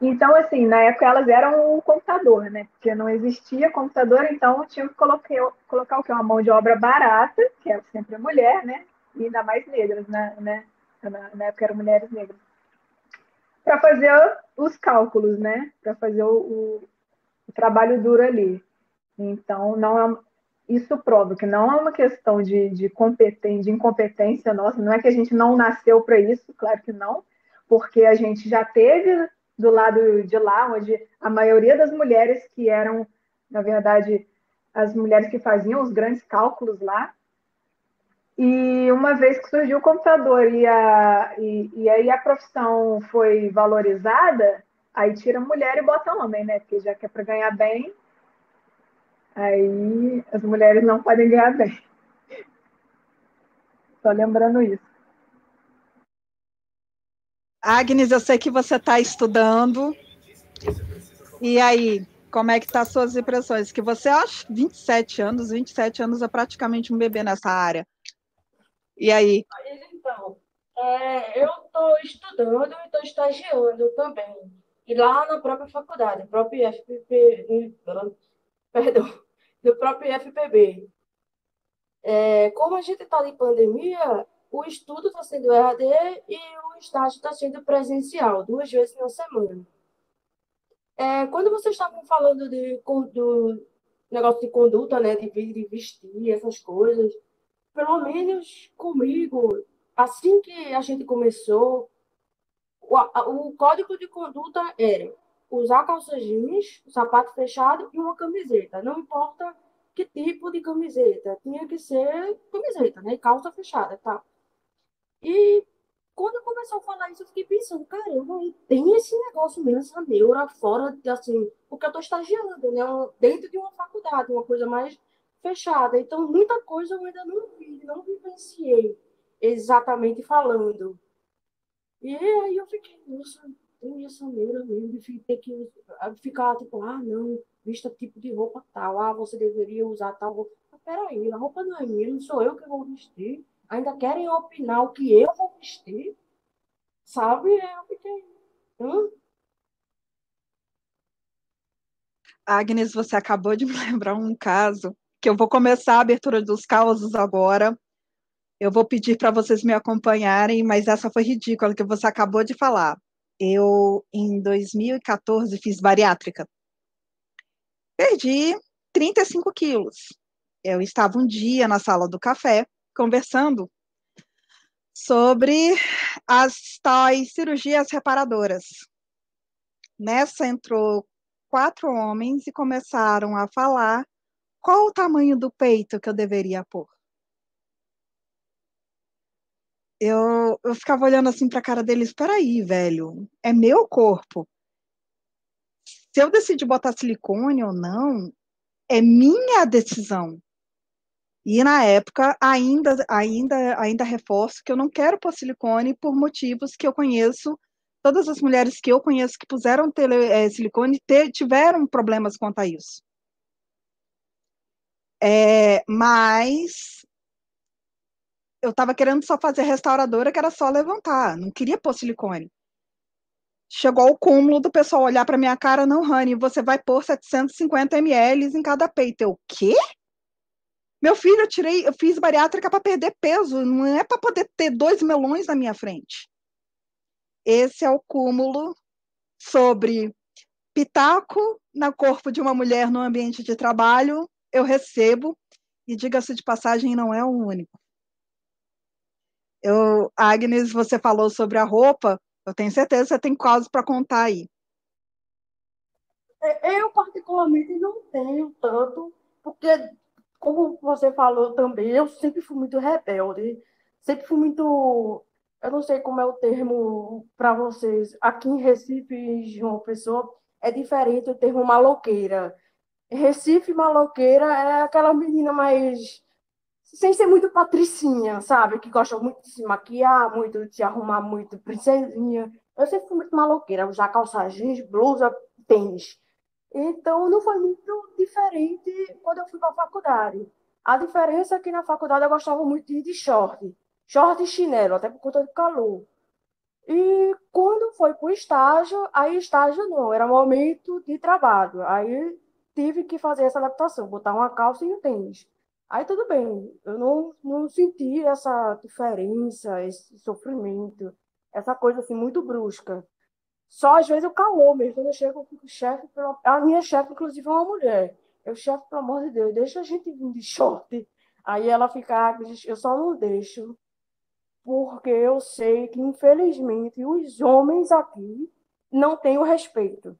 S5: Então, assim, na época elas eram o computador, né? Porque não existia computador, então tinha que colocar, colocar o que? Uma mão de obra barata, que é sempre a mulher, né? E ainda mais negras, né? né? Na, na época eram mulheres negras. Para fazer os cálculos, né? Para fazer o, o, o, trabalho duro ali. Então, não é, isso prova que não é uma questão de, de, competência, de incompetência nossa, não é que a gente não nasceu para isso, claro que não, porque a gente já teve do lado de lá, onde a maioria das mulheres que eram, na verdade, as mulheres que faziam os grandes cálculos lá. E uma vez que surgiu o computador e, a, e, e aí a profissão foi valorizada, aí tira mulher e bota homem, né? Porque já que é para ganhar bem, aí as mulheres não podem ganhar bem. Só lembrando isso.
S2: Agnes, eu sei que você está estudando. E aí, como é que tá suas impressões? Que você acha 27 anos, 27 anos é praticamente um bebê nessa área. E aí?
S4: Então, é, eu estou estudando e estou estagiando também. E lá na própria faculdade, próprio FPB, perdão, do próprio FPB. É, como a gente está em pandemia, o estudo está sendo EAD e o estágio está sendo presencial, duas vezes na semana. É, quando vocês estavam falando de, do negócio de conduta, né, de, de vestir, essas coisas, pelo menos comigo, assim que a gente começou, o, o código de conduta era usar calça jeans, sapato fechado e uma camiseta. Não importa que tipo de camiseta, tinha que ser camiseta, né? Calça fechada, tá? E quando começou a falar isso, eu fiquei pensando, caramba, tem esse negócio mesmo, essa neura fora, assim, porque eu estou estagiando, né? Dentro de uma faculdade, uma coisa mais fechada. Então, muita coisa eu ainda não vi, não vivenciei exatamente falando. E aí eu fiquei, nossa, tem essa neura mesmo de ter que ficar tipo, ah, não, vista tipo de roupa tal, ah, você deveria usar tal roupa. Mas, peraí, a roupa não é minha, não sou eu que vou vestir ainda querem opinar o que eu vou vestir, sabe? Eu fiquei. Hum?
S2: Agnes, você acabou de me lembrar um caso que eu vou começar a abertura dos causos agora. Eu vou pedir para vocês me acompanharem, mas essa foi ridícula que você acabou de falar. Eu, em 2014, fiz bariátrica. Perdi 35 quilos. Eu estava um dia na sala do café conversando sobre as tais cirurgias reparadoras. Nessa entrou quatro homens e começaram a falar qual o tamanho do peito que eu deveria pôr. Eu, eu ficava olhando assim para a cara deles, espera aí, velho, é meu corpo. Se eu decidir botar silicone ou não, é minha decisão. E na época, ainda, ainda, ainda reforço que eu não quero pôr silicone por motivos que eu conheço. Todas as mulheres que eu conheço que puseram tele, é, silicone te, tiveram problemas quanto a isso. É, mas eu estava querendo só fazer restauradora, que era só levantar, não queria pôr silicone. Chegou ao cúmulo do pessoal olhar para minha cara, não, Rani, você vai pôr 750 ml em cada peito. Eu, o quê? Meu filho, eu tirei, eu fiz bariátrica para perder peso, não é para poder ter dois melões na minha frente. Esse é o cúmulo sobre pitaco no corpo de uma mulher no ambiente de trabalho, eu recebo, e diga-se de passagem, não é o único. Eu, Agnes, você falou sobre a roupa, eu tenho certeza que você tem casos para contar aí.
S4: É, eu, particularmente, não tenho tanto, porque, como você falou também, eu sempre fui muito rebelde, sempre fui muito. Eu não sei como é o termo para vocês. Aqui em Recife, João Pessoa, é diferente o termo maloqueira. Recife, maloqueira é aquela menina mais sem ser muito patricinha, sabe? Que gosta muito de se maquiar, muito de se arrumar muito princesinha. Eu sempre fui muito maloqueira, usar calça jeans, blusa, tênis. Então, não foi muito diferente quando eu fui para a faculdade. A diferença é que na faculdade eu gostava muito de de short. Short e chinelo, até por conta do calor. E quando foi para o estágio, aí estágio não, era momento de trabalho. Aí tive que fazer essa adaptação, botar uma calça e um tênis. Aí tudo bem, eu não, não senti essa diferença, esse sofrimento, essa coisa assim muito brusca. Só às vezes o calor mesmo, quando eu chego com o chefe, a minha chefe, inclusive, é uma mulher. Eu, chefe, pelo amor de Deus, deixa a gente vir de short. Aí ela fica, ah, eu só não deixo, porque eu sei que, infelizmente, os homens aqui não têm o respeito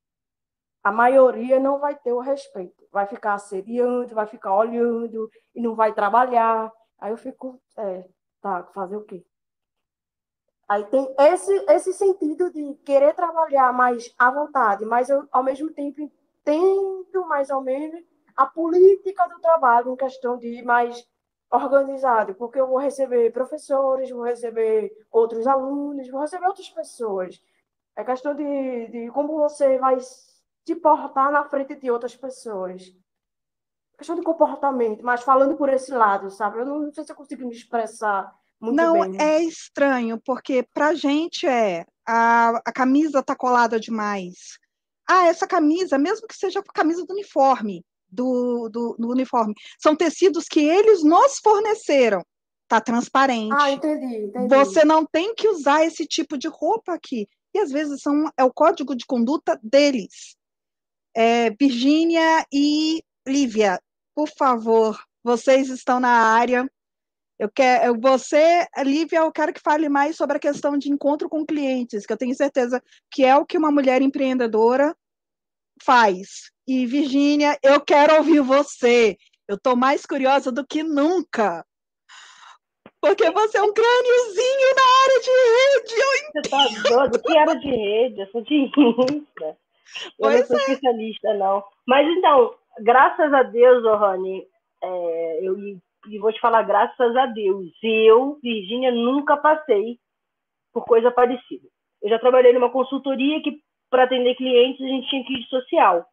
S4: a maioria não vai ter o respeito. Vai ficar assediando, vai ficar olhando e não vai trabalhar. Aí eu fico, é, tá, fazer o quê? Aí tem esse, esse sentido de querer trabalhar mais à vontade, mas eu, ao mesmo tempo, entendo mais ou menos a política do trabalho em questão de ir mais organizado, porque eu vou receber professores, vou receber outros alunos, vou receber outras pessoas. É questão de, de como você vai te portar na frente de outras pessoas. Questão de comportamento, mas falando por esse lado, sabe? Eu não sei se eu consigo me expressar muito
S2: não,
S4: bem.
S2: Não, é estranho, porque pra gente é a, a camisa tá colada demais. Ah, essa camisa, mesmo que seja a camisa do uniforme, do, do, do uniforme, são tecidos que eles nos forneceram tá transparente.
S4: Ah, entendi, entendi.
S2: Você não tem que usar esse tipo de roupa aqui. E às vezes são, é o código de conduta deles. É, Virgínia e Lívia, por favor, vocês estão na área. Eu quero, você, Lívia, eu quero que fale mais sobre a questão de encontro com clientes, que eu tenho certeza que é o que uma mulher empreendedora faz. E Virgínia, eu quero ouvir você. Eu estou mais curiosa do que nunca. Porque você é um crâniozinho na área de rede.
S6: Eu você tá doido? Que área de rede? Eu sou de infra. Eu não sou é. especialista, não. Mas então, graças a Deus, Rony, é, eu e vou te falar, graças a Deus, eu, Virgínia, nunca passei por coisa parecida. Eu já trabalhei numa consultoria que, para atender clientes, a gente tinha que ir de social.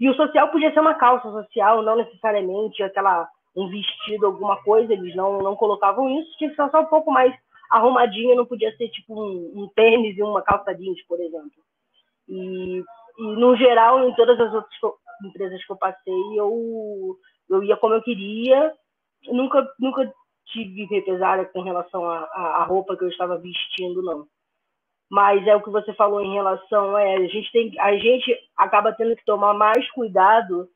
S6: E o social podia ser uma calça social, não necessariamente aquela um vestido, alguma coisa, eles não, não colocavam isso, tinha que ser só um pouco mais arrumadinho, não podia ser tipo um, um tênis e uma calça jeans, por exemplo. E, e, no geral, em todas as outras empresas que eu passei, eu, eu ia como eu queria, nunca, nunca tive represália com relação à roupa que eu estava vestindo, não. Mas é o que você falou em relação, é, a gente tem, a gente acaba tendo que tomar mais cuidado,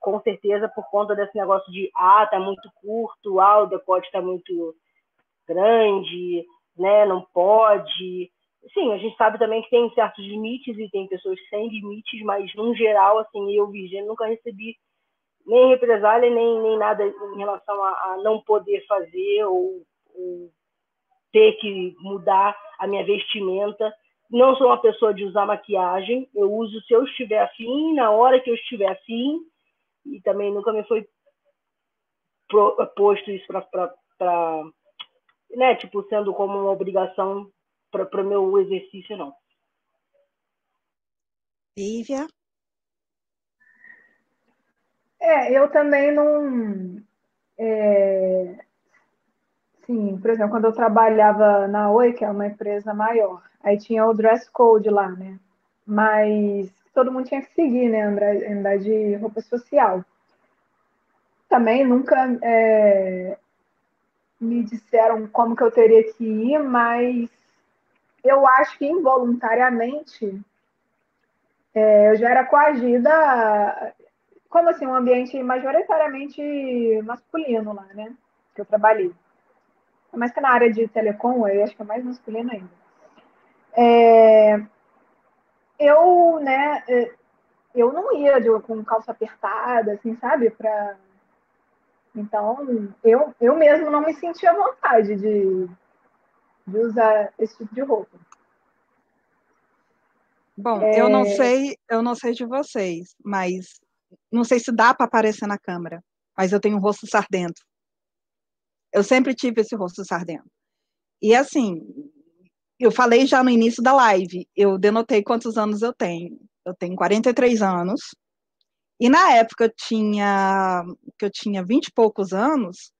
S6: com certeza, por conta desse negócio de, ah, tá muito curto, ah, o decote tá muito grande, né, não pode. Sim, a gente sabe também que tem certos limites e tem pessoas sem limites, mas no geral, assim, eu, Virgínia, nunca recebi nem represália, nem, nem nada em relação a, a não poder fazer ou, ou, ter que mudar a minha vestimenta. Não sou uma pessoa de usar maquiagem, eu uso se eu estiver afim, na hora que eu estiver afim, e também nunca me foi posto isso para, né, tipo, sendo como uma obrigação para o meu exercício, não.
S2: Lívia?
S5: É, eu também não. É, Sim, por exemplo, quando eu trabalhava na Oi, que é uma empresa maior, aí tinha o dress code lá, né? Mas todo mundo tinha que seguir, né? Andar, de roupa social. Também nunca é, me disseram como que eu teria que ir, mas eu acho que involuntariamente é, eu já era coagida, como assim, um ambiente majoritariamente masculino lá, né? Que eu trabalhei. Mas que na área de telecom, eu acho que é mais masculino ainda. É, eu, né, é, eu não ia de, com calça apertada, assim, sabe? Pra... Então, eu, eu mesmo não me sentia à vontade de, de usar esse tipo de roupa.
S2: Bom, é... eu não sei, eu não sei de vocês, mas não sei se dá para aparecer na câmera, mas eu tenho um rosto sardento. Eu sempre tive esse rosto sardento. E assim, eu falei já no início da live, eu denotei quantos anos eu tenho. Eu tenho 43 anos. E na época eu tinha que eu tinha 20 e poucos anos.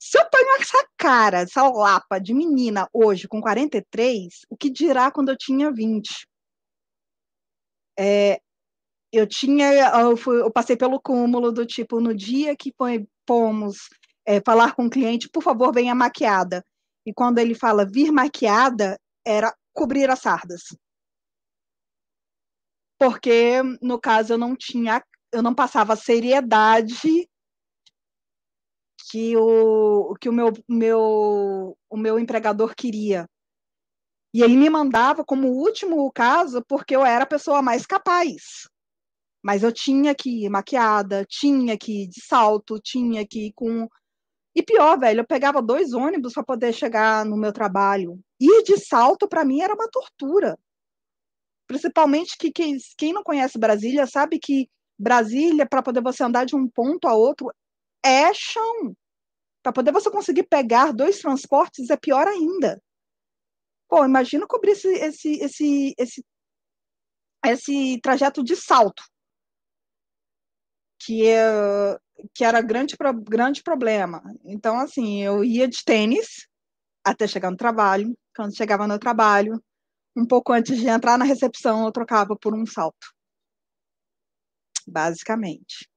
S2: Se eu tenho essa cara, essa lapa de menina hoje com 43, o que dirá quando eu tinha 20? É, eu tinha, eu, fui, eu, passei pelo cúmulo do tipo, no dia que pomos é, falar com o cliente, por favor, venha maquiada. E quando ele fala vir maquiada, era cobrir as sardas. Porque, no caso, eu não tinha, eu não passava a seriedade que o, que o meu, meu, o meu empregador queria. E ele me mandava como último caso porque eu era a pessoa mais capaz. Mas eu tinha que ir maquiada, tinha que ir de salto, tinha que ir com. E pior, velho, eu pegava dois ônibus para poder chegar no meu trabalho. Ir de salto, para mim, era uma tortura. Principalmente que quem, quem não conhece Brasília sabe que Brasília, para poder você andar de um ponto a outro, é chão. Para poder você conseguir pegar dois transportes, é pior ainda. Pô, imagina cobrir esse, esse, esse, esse, esse trajeto de salto, que, é, que era grande, grande problema. Então, assim, eu ia de tênis até chegar no trabalho. Quando chegava no trabalho, um pouco antes de entrar na recepção, eu trocava por um salto. Basicamente.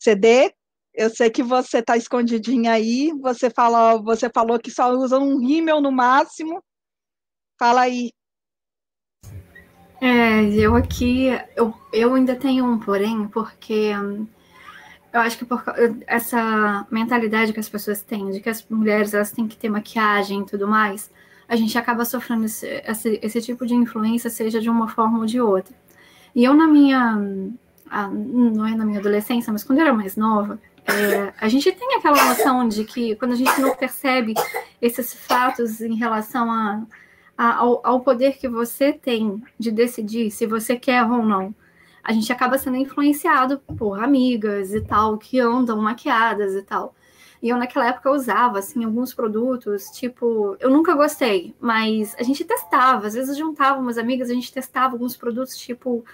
S2: CD, eu sei que você está escondidinha aí, você, fala, você falou que só usa um rímel no máximo. Fala aí.
S3: É, eu aqui, eu, eu ainda tenho um porém, porque hum, eu acho que por, essa mentalidade que as pessoas têm, de que as mulheres elas têm que ter maquiagem e tudo mais, a gente acaba sofrendo esse, esse, esse tipo de influência, seja de uma forma ou de outra. E eu, na minha, a, não é na minha adolescência, mas quando eu era mais nova, é, a gente tem aquela noção de que quando a gente não percebe esses fatos em relação a ao, ao poder que você tem de decidir se você quer ou não, a gente acaba sendo influenciado por amigas e tal, que andam maquiadas e tal. E eu naquela época usava assim alguns produtos, tipo, eu nunca gostei, mas a gente testava, às vezes juntava umas amigas, a gente testava alguns produtos tipo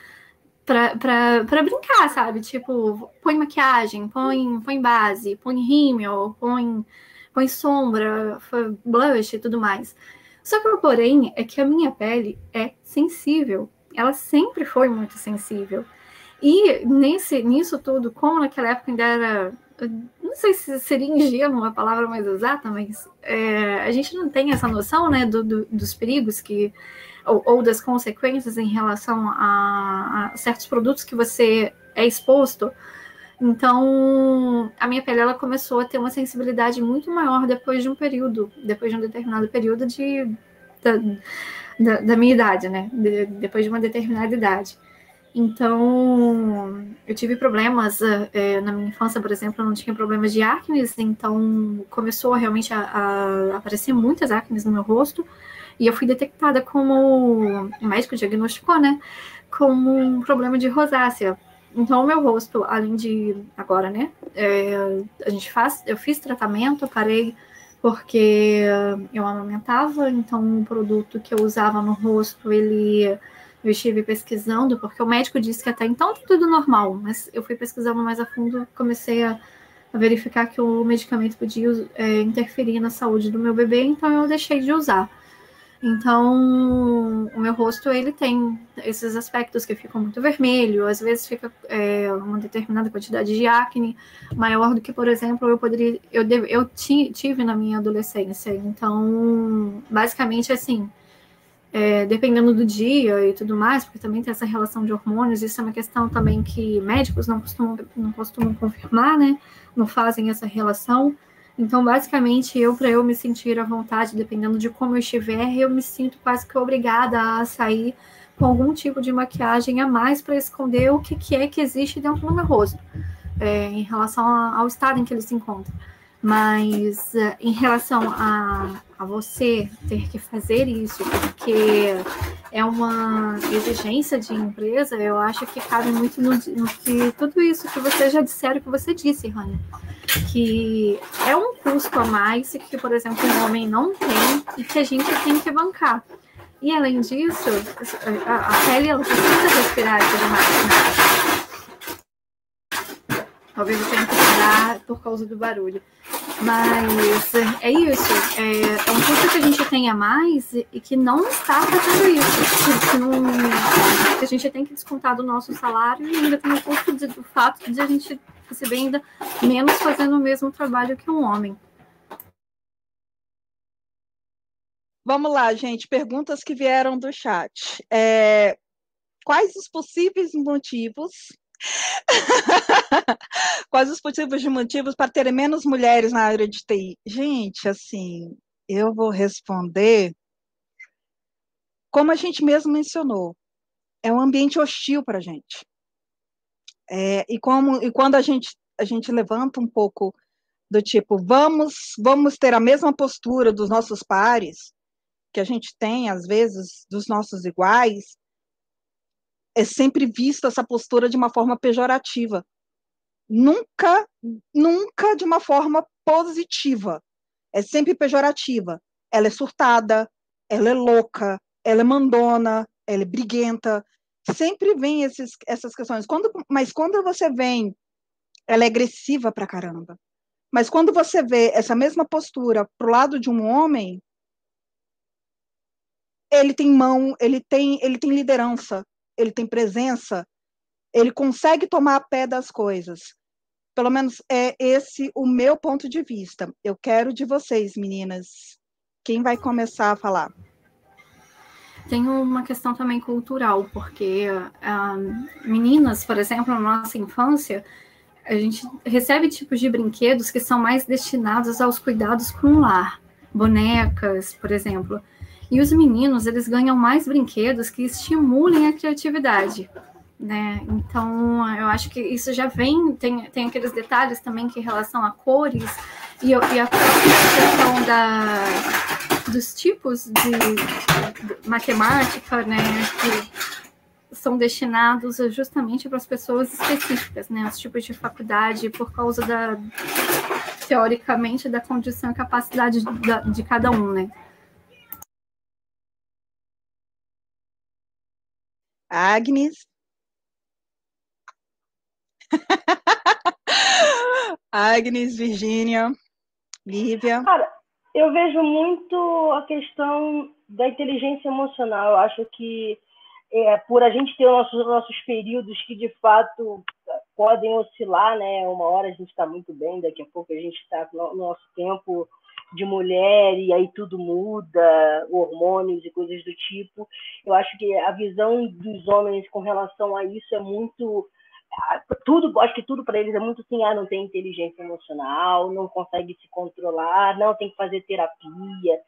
S3: para brincar, sabe? Tipo, põe maquiagem, põe, põe base, põe rímel, põe, põe sombra, blush e tudo mais. Só que o porém é que a minha pele é sensível. Ela sempre foi muito sensível. E nesse, nisso tudo, como naquela época ainda era. Não sei se seria ingênuo a palavra mais exata, mas é, a gente não tem essa noção né, do, do, dos perigos que, ou, ou, das consequências em relação a, a certos produtos que você é exposto então, a minha pele ela começou a ter uma sensibilidade muito maior depois de um período, depois de um determinado período de, da, da, da minha idade, né? De, depois de uma determinada idade. Então, eu tive problemas é, na minha infância, por exemplo, eu não tinha problemas de acne, então começou realmente a, a, aparecer muitas acnes no meu rosto, e eu fui detectada como, o médico diagnosticou, né, como um problema de rosácea, então, o meu rosto, além de agora, né? É, a gente faz, eu fiz tratamento, parei porque eu amamentava, então o produto que eu usava no rosto, ele eu estive pesquisando, porque o médico disse que até então tá tudo normal, mas eu fui pesquisando mais a fundo, comecei a, verificar que o medicamento podia é, interferir na saúde do meu bebê, então eu deixei de usar. Então, o meu rosto ele tem esses aspectos que ficam muito vermelho, às vezes fica é, uma determinada quantidade de acne maior do que, por exemplo, eu poderia eu, eu tive na minha adolescência. Então, basicamente assim, é, dependendo do dia e tudo mais, porque também tem essa relação de hormônios, isso é uma questão também que médicos não costumam, não costumam confirmar, né? Não fazem essa relação. Então, basicamente, eu, para eu me sentir à vontade, dependendo de como eu estiver, eu me sinto quase que obrigada a sair com algum tipo de maquiagem a mais para esconder o que, que, é que existe dentro do meu rosto, é, em relação ao estado em que ele se encontra. Mas uh, em relação a, a você ter que fazer isso, porque é uma exigência de empresa, eu acho que cabe muito no, no que tudo isso que você já disseram que você disse, Rani. Que é um custo a mais que, por exemplo, um homem não tem e que a gente tem que bancar. E além disso, a, a pele ela precisa respirar e tudo mais. Talvez eu tenha que parar por causa do barulho. Mas é isso. É, é, um custo que a gente tem a mais e que não está fazendo isso. Que, não, que a gente tem que descontar do nosso salário e ainda tem o custo de, do fato de a gente receber ainda menos fazendo o mesmo trabalho que um homem.
S2: Vamos lá, gente. Perguntas que vieram do chat. É, quais os possíveis motivos Quais os possíveis motivos para terem menos mulheres na área de TI? Gente, assim, eu vou responder como a gente mesmo mencionou. É um ambiente hostil para a gente. É, e, como, e quando a gente, a gente levanta um pouco do tipo, vamos, vamos ter a mesma postura dos nossos pares, que a gente tem, às vezes, dos nossos iguais, é sempre vista essa postura de uma forma pejorativa. Nunca, nunca de uma forma positiva. É sempre pejorativa. Ela é surtada, ela é louca, ela é mandona, ela é briguenta. Sempre vem esses, essas questões. Quando, mas quando você vem, ela é agressiva pra caramba. Mas quando você vê essa mesma postura pro lado de um homem, ele tem mão, ele tem, ele tem liderança, ele tem presença, ele consegue tomar a pé das coisas. Pelo menos é esse o meu ponto de vista. Eu quero de vocês, meninas. Quem vai começar a falar?
S3: Tem uma questão também cultural, porque uh, meninas, por exemplo, na nossa infância, a gente recebe tipos de brinquedos que são mais destinados aos cuidados com o lar. Bonecas, por exemplo. E os meninos, eles ganham mais brinquedos que estimulem a criatividade. Né? Então, eu acho que isso já vem, tem, tem aqueles detalhes também que em relação a cores e, e a questão da, dos tipos de, de matemática, né, que são destinados justamente para as pessoas específicas, né, os tipos de faculdade, por causa da, teoricamente, da condição e capacidade de, de cada um, né.
S2: Agnes. Agnes, Virgínia, Lívia.
S6: Cara, eu vejo muito a questão da inteligência emocional. Eu acho que é, por a gente ter nossos, nossos períodos que de fato podem oscilar, né? Uma hora a gente está muito bem, daqui a pouco a gente está no nosso tempo de mulher e aí tudo muda, hormônios e coisas do tipo. Eu acho que a visão dos homens com relação a isso é muito tudo, acho que tudo para eles é muito assim, ah, não tem inteligência emocional, não consegue se controlar, não tem que fazer terapia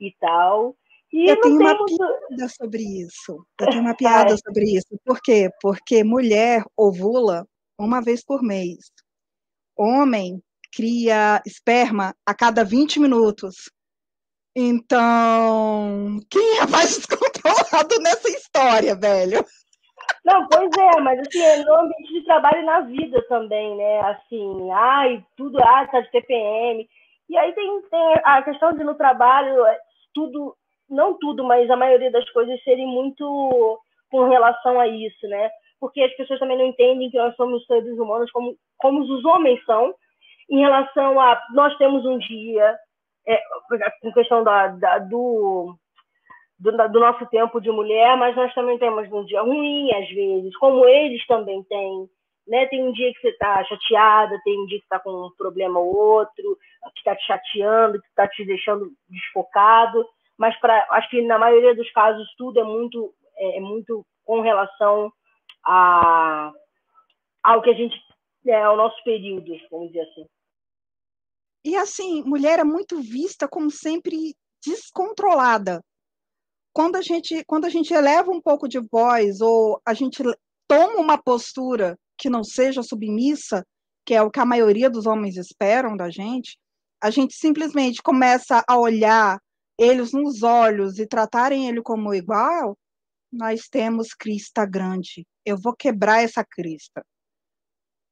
S6: e tal. E
S2: eu tenho uma muito... piada sobre isso. Eu tenho uma piada sobre isso. Por quê? Porque mulher ovula uma vez por mês. Homem cria esperma a cada 20 minutos. Então, quem é mais descontrolado nessa história, velho?
S6: Não, pois é, mas assim, é no ambiente de trabalho e na vida também, né? Assim, ai, tudo, ah, tá de TPM. E aí tem, tem a questão de no trabalho, é, tudo, não tudo, mas a maioria das coisas serem muito com relação a isso, né? Porque as pessoas também não entendem que nós somos seres humanos como, como os homens são, em relação a nós temos um dia, é, em questão da, da do, do, do, nosso tempo de mulher, mas nós também temos um dia ruim, às vezes, como eles também têm. Né? Tem um dia que você está chateada, tem um dia que está com um problema ou outro, que está te chateando, que está te deixando desfocado. Mas pra, acho que na maioria dos casos tudo é muito, é, é muito com relação a, ao que a gente é, ao nosso período, vamos dizer assim.
S2: E assim, mulher é muito vista como sempre descontrolada. Quando a gente, quando a gente eleva um pouco de voz ou a gente toma uma postura que não seja submissa, que é o que a maioria dos homens esperam da gente, a gente simplesmente começa a olhar eles nos olhos e tratarem ele como igual, nós temos crista grande. Eu vou quebrar essa crista.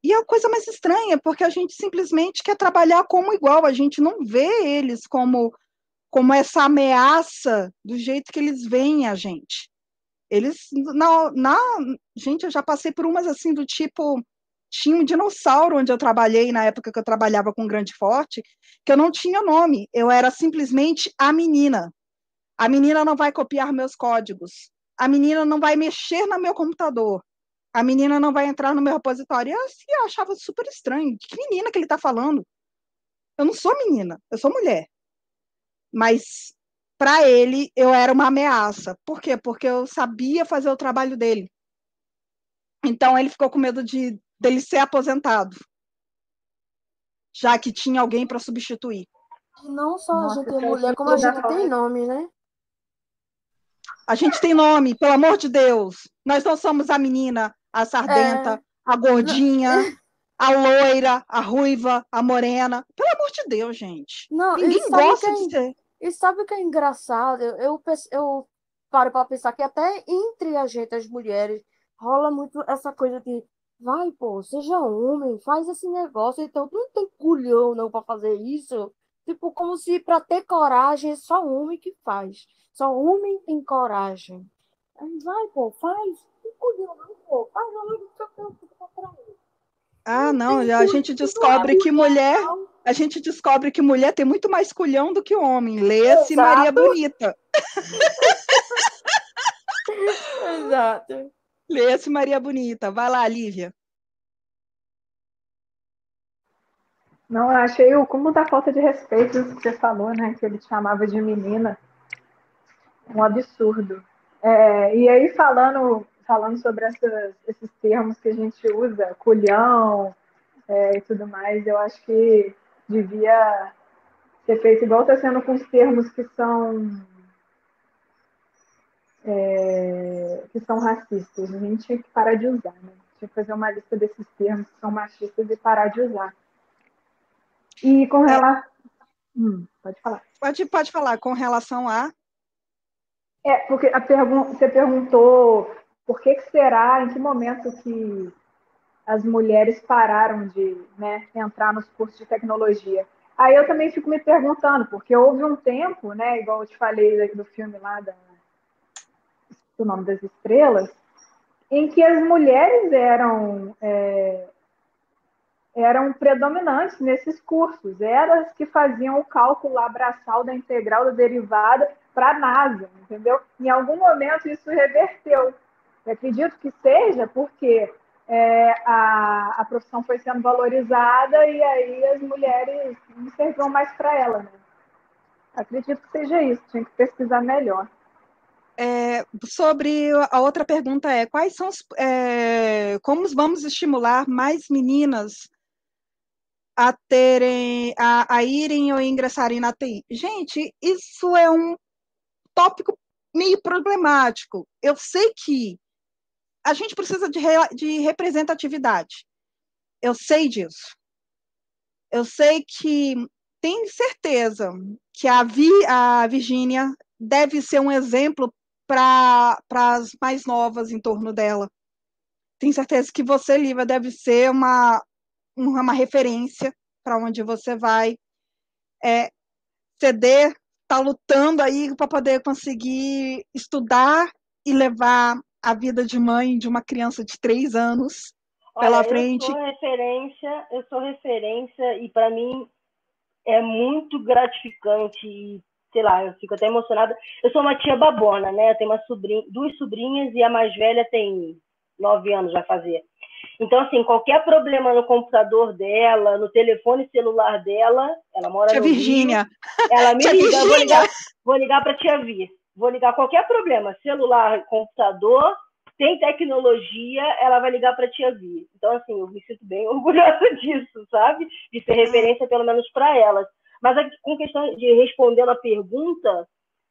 S2: E é a coisa mais estranha, porque a gente simplesmente quer trabalhar como igual, a gente não vê eles como, como essa ameaça do jeito que eles veem a gente. Eles, na, na, gente, eu já passei por umas assim do tipo, tinha um dinossauro onde eu trabalhei na época que eu trabalhava com Grande Forte, que eu não tinha nome, eu era simplesmente a menina. A menina não vai copiar meus códigos. A menina não vai mexer no meu computador a menina não vai entrar no meu repositório. Eu, assim, eu achava super estranho. Que menina que ele está falando? Eu não sou menina, eu sou mulher. Mas para ele eu era uma ameaça. Por quê? Porque eu sabia fazer o trabalho dele. Então ele ficou com medo de dele ser aposentado, já que tinha alguém para substituir.
S4: Não só Nossa, a gente é mulher, como a gente tem nome, né?
S2: A gente tem nome, pelo amor de Deus. Nós não somos a menina, a sardenta, é... a gordinha, a loira, a ruiva, a morena. Pelo amor de Deus, gente. Não, Ninguém gosta
S4: é,
S2: de ser.
S4: E sabe o que é engraçado? Eu, eu, eu paro para pensar que até entre a gente, as mulheres, rola muito essa coisa de vai, pô, seja homem, faz esse negócio, então tu não tem culhão não para fazer isso. Tipo, como se para ter coragem é só homem que faz. Só homem tem coragem. Vai, pô, faz. Não, logo
S2: ah, não, a gente descobre que mulher, a gente descobre que mulher tem muito mais culhão do que homem. Leia-se Maria Bonita.
S4: Exato.
S2: Leia-se Maria Bonita. Vai lá, Lívia.
S5: Não, eu achei o como da falta de respeito que você falou, né? Que ele te chamava de menina. Um absurdo. É, e aí, falando falando sobre essas, esses termos que a gente usa, culhão é, e tudo mais, eu acho que devia ser feito igual está sendo com os termos que são é, que são racistas. A gente tinha que parar de usar, né? Tinha que fazer uma lista desses termos que são machistas e parar de usar. E com relação. Hum, pode falar.
S2: Pode, pode falar, com relação a.
S5: É, porque a pergun você perguntou por que, será, em que momento que as mulheres pararam de né, entrar nos cursos de tecnologia. Aí eu também fico me perguntando, porque houve um tempo, né, igual eu te falei do filme lá da, o nome das estrelas, em que as mulheres eram é, eram predominantes nesses cursos, elas que faziam o cálculo abraçal da integral da derivada para a NASA, entendeu? Em algum momento isso reverteu. Eu acredito que seja porque é, a, a profissão foi sendo valorizada e aí as mulheres não serviam mais para ela. Né? Acredito que seja isso, tinha que pesquisar melhor.
S2: É, sobre a outra pergunta é quais são os, é, como vamos estimular mais meninas a terem a, a irem ou ingressarem na TI gente isso é um tópico meio problemático eu sei que a gente precisa de, de representatividade. Eu sei disso. Eu sei que tenho certeza que a, Vi, a Virgínia deve ser um exemplo para as mais novas em torno dela. Tenho certeza que você, Lívia, deve ser uma, uma referência para onde você vai. É, CD está lutando aí para poder conseguir estudar e levar a vida de mãe de uma criança de três anos pela
S6: Olha,
S2: frente.
S6: Eu sou referência, eu sou referência e para mim é muito gratificante sei lá, eu fico até emocionada. Eu sou uma tia babona, né? Eu tenho uma sobrinha, duas sobrinhas e a mais velha tem nove anos vai fazer. Então, assim, qualquer problema no computador dela, no telefone celular dela, ela mora
S2: Tia
S6: no
S2: Virgínia.
S6: ela me
S2: Tia
S6: liga, vou ligar, vou ligar para tia Vi. Vou ligar qualquer problema, celular, computador, tem tecnologia, ela vai ligar para tia Vi. Então, assim, eu me sinto bem orgulhosa disso, sabe? De ser referência, pelo menos, para elas. Mas aqui, com questão de respondendo a pergunta,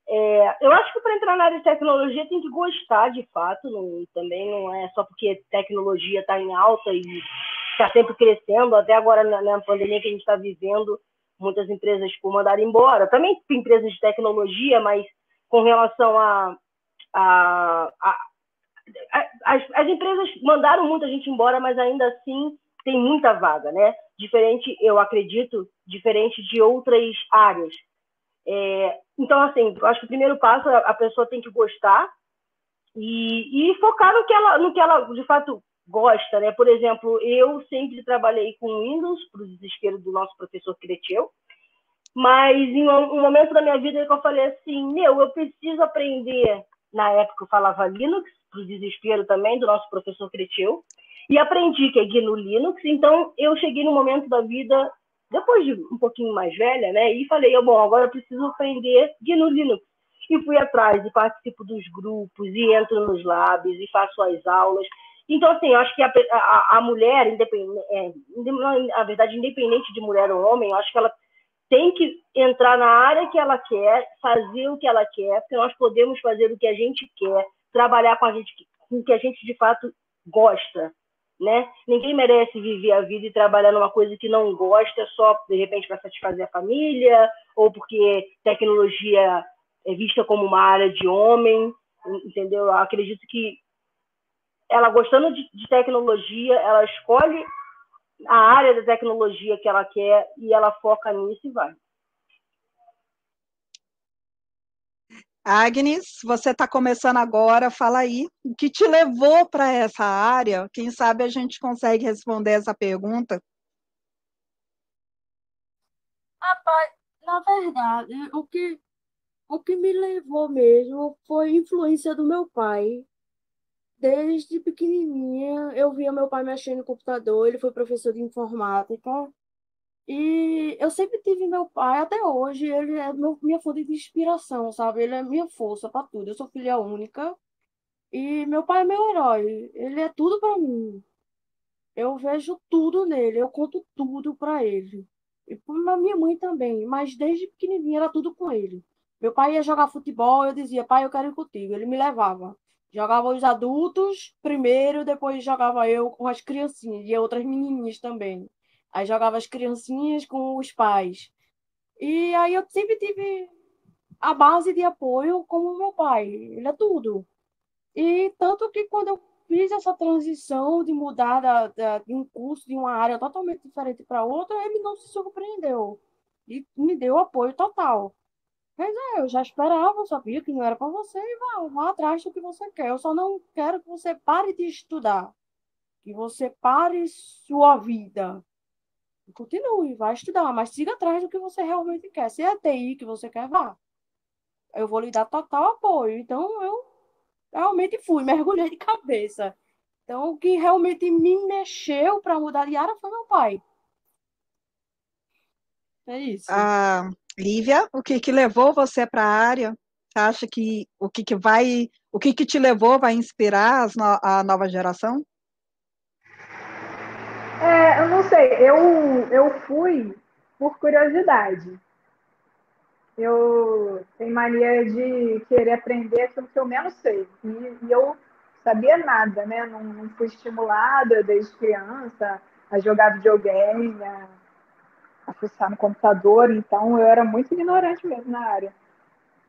S6: é, eu acho que para entrar na área de tecnologia tem que gostar de fato, não- também não é só porque tecnologia está em alta e está sempre crescendo, até agora na, na pandemia que a gente está vivendo, muitas empresas tipo, mandaram embora. Também tem empresas de tecnologia, mas com relação a. a, a- a- as, as empresas mandaram muita gente embora, mas ainda assim tem muita vaga, né? Diferente, eu acredito, diferente de outras áreas. É, então, assim, eu acho que o primeiro passo a pessoa tem que gostar e, e focar no que, ela, no que ela de fato gosta, né? Por exemplo, eu sempre trabalhei com Windows, para o desespero do nosso professor Creteu, mas em um, um momento da minha vida que eu falei assim, meu, eu preciso aprender. Na época eu falava Linux, para o desespero também do nosso professor Creteu, e aprendi que é GNU Linux. Então eu cheguei no momento da vida, depois de um pouquinho mais velha, né? E falei, oh, bom, agora eu preciso aprender GNU Linux. E fui atrás e participo dos grupos, e entro nos labs, e faço as aulas. Então, assim, eu acho que a, a, a mulher, independente, é, na verdade, independente de mulher ou homem, eu acho que ela tem que entrar na área que ela quer, fazer o que ela quer, porque nós podemos fazer o que a gente quer, trabalhar com a gente, com o que a gente de fato gosta, né? Ninguém merece viver a vida e trabalhar numa coisa que não gosta só de repente para satisfazer a família ou porque tecnologia é vista como uma área de homem, entendeu? Eu acredito que ela gostando de, de tecnologia, ela escolhe a área da tecnologia que ela quer e ela foca nisso e vai.
S2: Agnes, você está começando agora, fala aí, o que te levou para essa área? Quem sabe a gente consegue responder essa pergunta.
S4: Rapaz, na verdade, o que, o que me levou mesmo foi influência do meu pai. Desde pequenininha, eu via meu pai mexendo no computador, ele foi professor de informática. E eu sempre tive meu pai, até hoje, ele é meu, minha fonte de inspiração, sabe? Ele é minha força para tudo. Eu sou filha única e meu pai é meu herói. Ele é tudo para mim. Eu vejo tudo nele, eu conto tudo para ele. E para minha mãe também, mas desde pequenininha era tudo com ele. Meu pai ia jogar futebol, eu dizia, pai, eu quero ir contigo. Ele me levava. Jogava os adultos primeiro, depois jogava eu com as criancinhas e outras menininhas também. Aí jogava as criancinhas com os pais. E aí eu sempre tive a base de apoio como meu pai. Ele é tudo. E tanto que quando eu fiz essa transição de mudar da, da, de um curso, de uma área totalmente diferente para outra, ele não se surpreendeu. E me deu apoio total. Mas é, eu já esperava, sabia que não era para você e vá, vá atrás do que você quer. Eu só não quero que você pare de estudar. Que você pare sua vida. Continue, vai estudar, mas siga atrás do que você realmente quer. Se é TI que você quer, vá. Eu vou lhe dar total apoio. Então, eu realmente fui, mergulhei de cabeça. Então, o que realmente me mexeu para mudar de área foi meu pai. É isso.
S2: Ah, Lívia, o que, que levou você para a área? Você acha que o que, que vai, o que, que te levou vai inspirar no, a nova geração?
S5: É, eu não sei, eu, eu fui por curiosidade. Eu tenho mania de querer aprender aquilo que eu menos sei. E, e eu sabia nada, né? Não, não, fui estimulada desde criança a jogar videogame, a, a fuçar no computador, então eu era muito ignorante mesmo na área.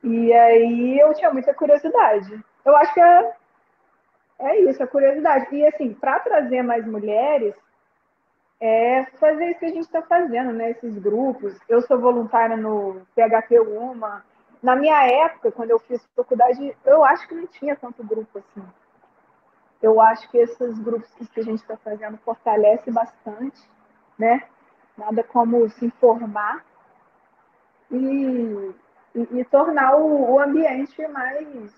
S5: E aí eu tinha muita curiosidade. Eu acho que é, é isso, a curiosidade. E assim, para trazer mais mulheres, é fazer isso que a gente está fazendo, né? Esses grupos. Eu sou voluntária no PHP Uma. Na minha época, quando eu fiz faculdade, eu acho que não tinha tanto grupo assim. eu acho que esses grupos que a gente está fazendo fortalece bastante, né? Nada como se informar e, e, e tornar o, o, ambiente mais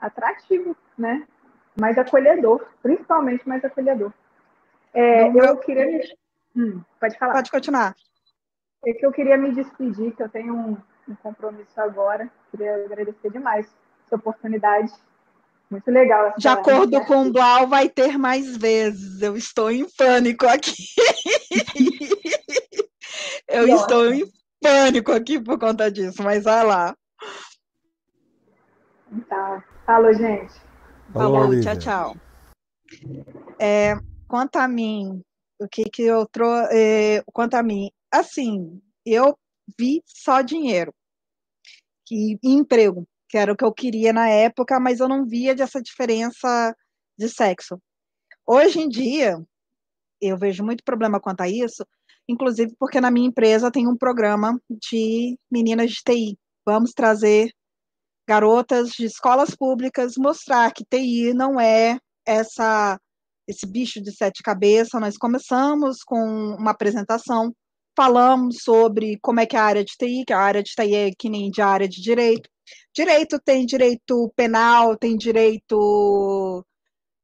S5: atrativo, né? Mais acolhedor, principalmente mais acolhedor. É, eu queria me... hum, pode falar.
S2: Pode continuar.
S5: É que eu queria me despedir, que eu tenho um, um compromisso agora. Queria agradecer demais essa oportunidade. Muito legal.
S2: De acordo com o Blau, vai ter mais vezes. Eu estou em pânico aqui. eu estou em pânico aqui por conta disso, mas vai lá.
S5: Tá. Falou, gente.
S2: Falou, tchau, tchau. É, quanto a mim, o que que eu trouxe, é, quanto a mim, assim, eu vi só dinheiro e emprego, que era o que eu queria na época, mas eu não via dessa diferença de sexo. Hoje em dia, eu vejo muito problema quanto a isso, inclusive porque na minha empresa tem um programa de meninas de TI. Vamos trazer garotas de escolas públicas, mostrar que TI não é essa esse bicho de sete cabeças. Nós começamos com uma apresentação, falamos sobre como é que é a área de TI, que a área de TI é que nem de área de direito. Direito tem direito penal, tem direito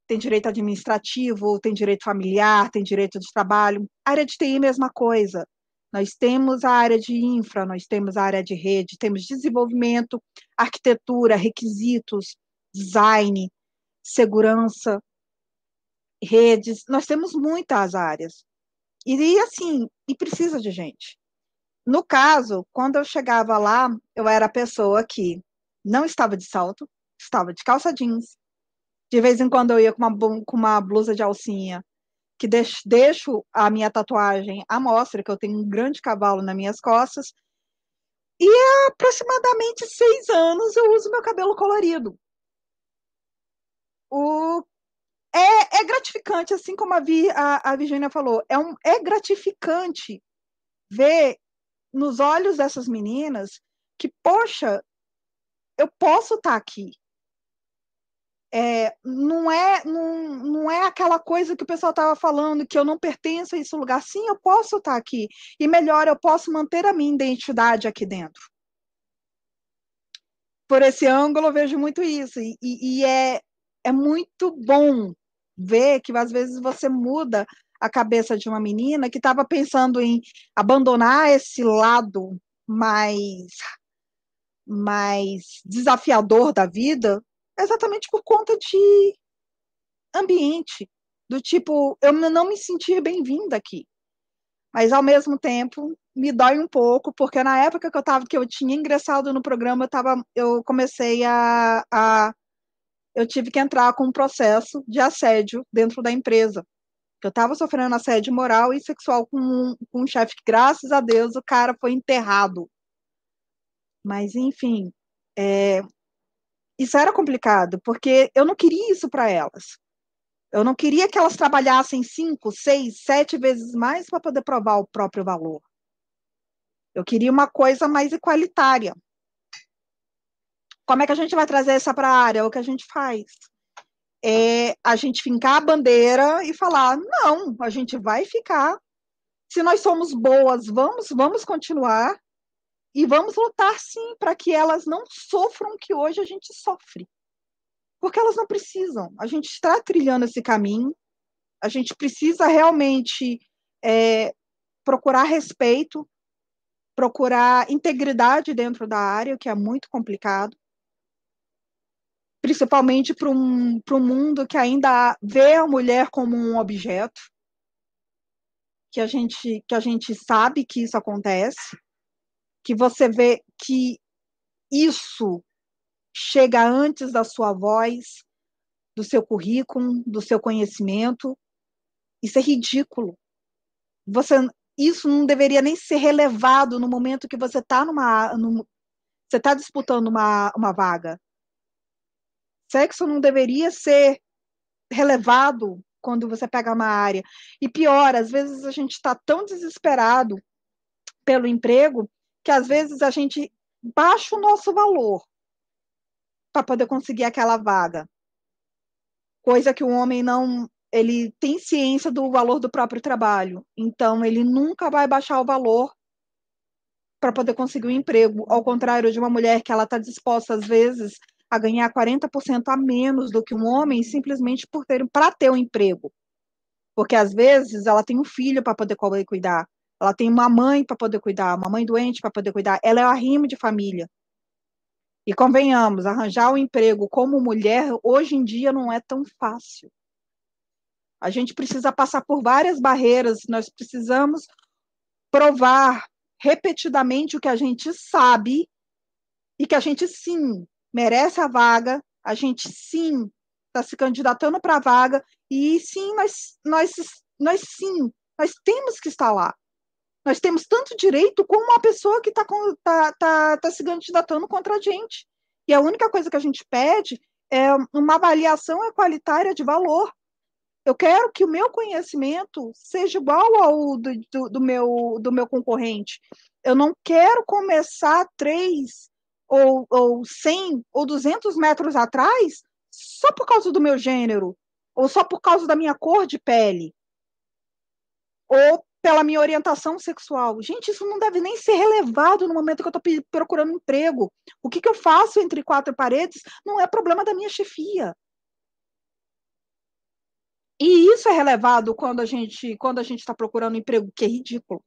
S2: tem direito administrativo, tem direito familiar, tem direito de trabalho. A área de TI, mesma coisa. Nós temos a área de infra, nós temos a área de rede, temos desenvolvimento, arquitetura, requisitos, design, segurança, redes. Nós temos muitas áreas. E assim, e precisa de gente. No caso, quando eu chegava lá, eu era a pessoa que não estava de salto, estava de calça jeans, de vez em quando eu ia com uma, com uma blusa de alcinha, que deixo, deixo a minha tatuagem à mostra, que eu tenho um grande cavalo nas minhas costas. E há aproximadamente seis anos eu uso meu cabelo colorido. O é, é, gratificante, assim como a, Vi, a, a Virginia falou, é, um, é gratificante ver nos olhos dessas meninas que, poxa, eu posso estar tá aqui é, não, é, não, não é aquela coisa que o pessoal estava falando, que eu não pertenço a esse lugar. Sim, eu posso estar aqui. E melhor, eu posso manter a minha identidade aqui dentro. Por esse ângulo, eu vejo muito isso. E, e é, é muito bom ver que, às vezes, você muda a cabeça de uma menina que estava pensando em abandonar esse lado mais mais desafiador da vida exatamente por conta de ambiente, do tipo, eu não me sentir bem-vinda aqui. Mas ao mesmo tempo me dói um pouco, porque na época que eu tava, que eu tinha ingressado no programa, eu tava, eu comecei a, a eu tive que entrar com um processo de assédio dentro da empresa. Eu estava sofrendo assédio moral e sexual com um, com um chefe que, graças a Deus, o cara foi enterrado. Mas, enfim, é, isso era complicado, porque eu não queria isso para elas. Eu não queria que elas trabalhassem cinco, seis, sete vezes mais para poder provar o próprio valor. Eu queria uma coisa mais igualitária. Como é que a gente vai trazer essa para a área? É o que a gente faz. É a gente fincar a bandeira e falar: não, a gente vai ficar. Se nós somos boas, vamos, vamos continuar. E vamos lutar, sim, para que elas não sofram o que hoje a gente sofre. Porque elas não precisam. A gente está trilhando esse caminho, a gente precisa realmente é, procurar respeito, procurar integridade dentro da área, que é muito complicado, principalmente para um, um mundo que ainda vê a mulher como um objeto, que a gente, que a gente sabe que isso acontece, que você vê que isso chega antes da sua voz, do seu currículo, do seu conhecimento. Isso é ridículo. Você, isso não deveria nem ser relevado no momento que você está numa, num, você está disputando uma, uma vaga. Sexo não deveria ser relevado quando você pega uma área. E pior, às vezes a gente está tão desesperado pelo emprego que às vezes a gente baixa o nosso valor para poder conseguir aquela vaga. coisa que o homem não ele tem ciência do valor do próprio trabalho, então ele nunca vai baixar o valor para poder conseguir um emprego, ao contrário de uma mulher que ela está disposta às vezes a ganhar 40% a menos do que um homem simplesmente por ter para ter um emprego. Porque às vezes ela tem um filho para poder cuidar, ela tem uma mãe para poder cuidar, uma mãe doente para poder cuidar, ela é o arrimo de família. E convenhamos, arranjar um emprego como mulher hoje em dia não é tão fácil. A gente precisa passar por várias barreiras, nós precisamos provar repetidamente o que a gente sabe e que a gente sim merece a vaga, a gente sim está se candidatando para a vaga e sim nós, nós, nós sim nós temos que estar lá. Nós temos tanto direito como uma pessoa que está tá, tá, tá se candidatando contra a gente. E a única coisa que a gente pede é uma avaliação equalitária de valor. Eu quero que o meu conhecimento seja igual ao do, do, do, meu, do meu concorrente. Eu não quero começar três ou, ou 100 ou 200 metros atrás só por causa do meu gênero, ou só por causa da minha cor de pele, ou pela minha orientação sexual. Gente, isso não deve nem ser relevado no momento que eu estou procurando emprego. O que, que eu faço entre quatro paredes não é problema da minha chefia. E isso é relevado quando a gente quando a gente está procurando emprego, que é ridículo.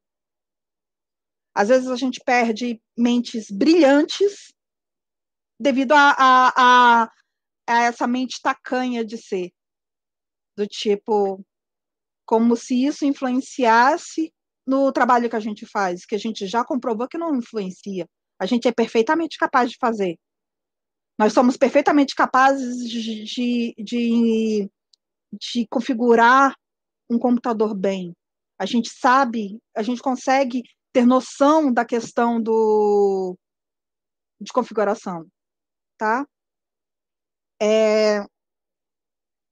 S2: Às vezes a gente perde mentes brilhantes devido a, a, a, a essa mente tacanha de ser. Do tipo, como se isso influenciasse no trabalho que a gente faz, que a gente já comprovou que não influencia. A gente é perfeitamente capaz de fazer. Nós somos perfeitamente capazes de, de, de configurar um computador bem. A gente sabe, a gente consegue ter noção da questão do de configuração, tá? É...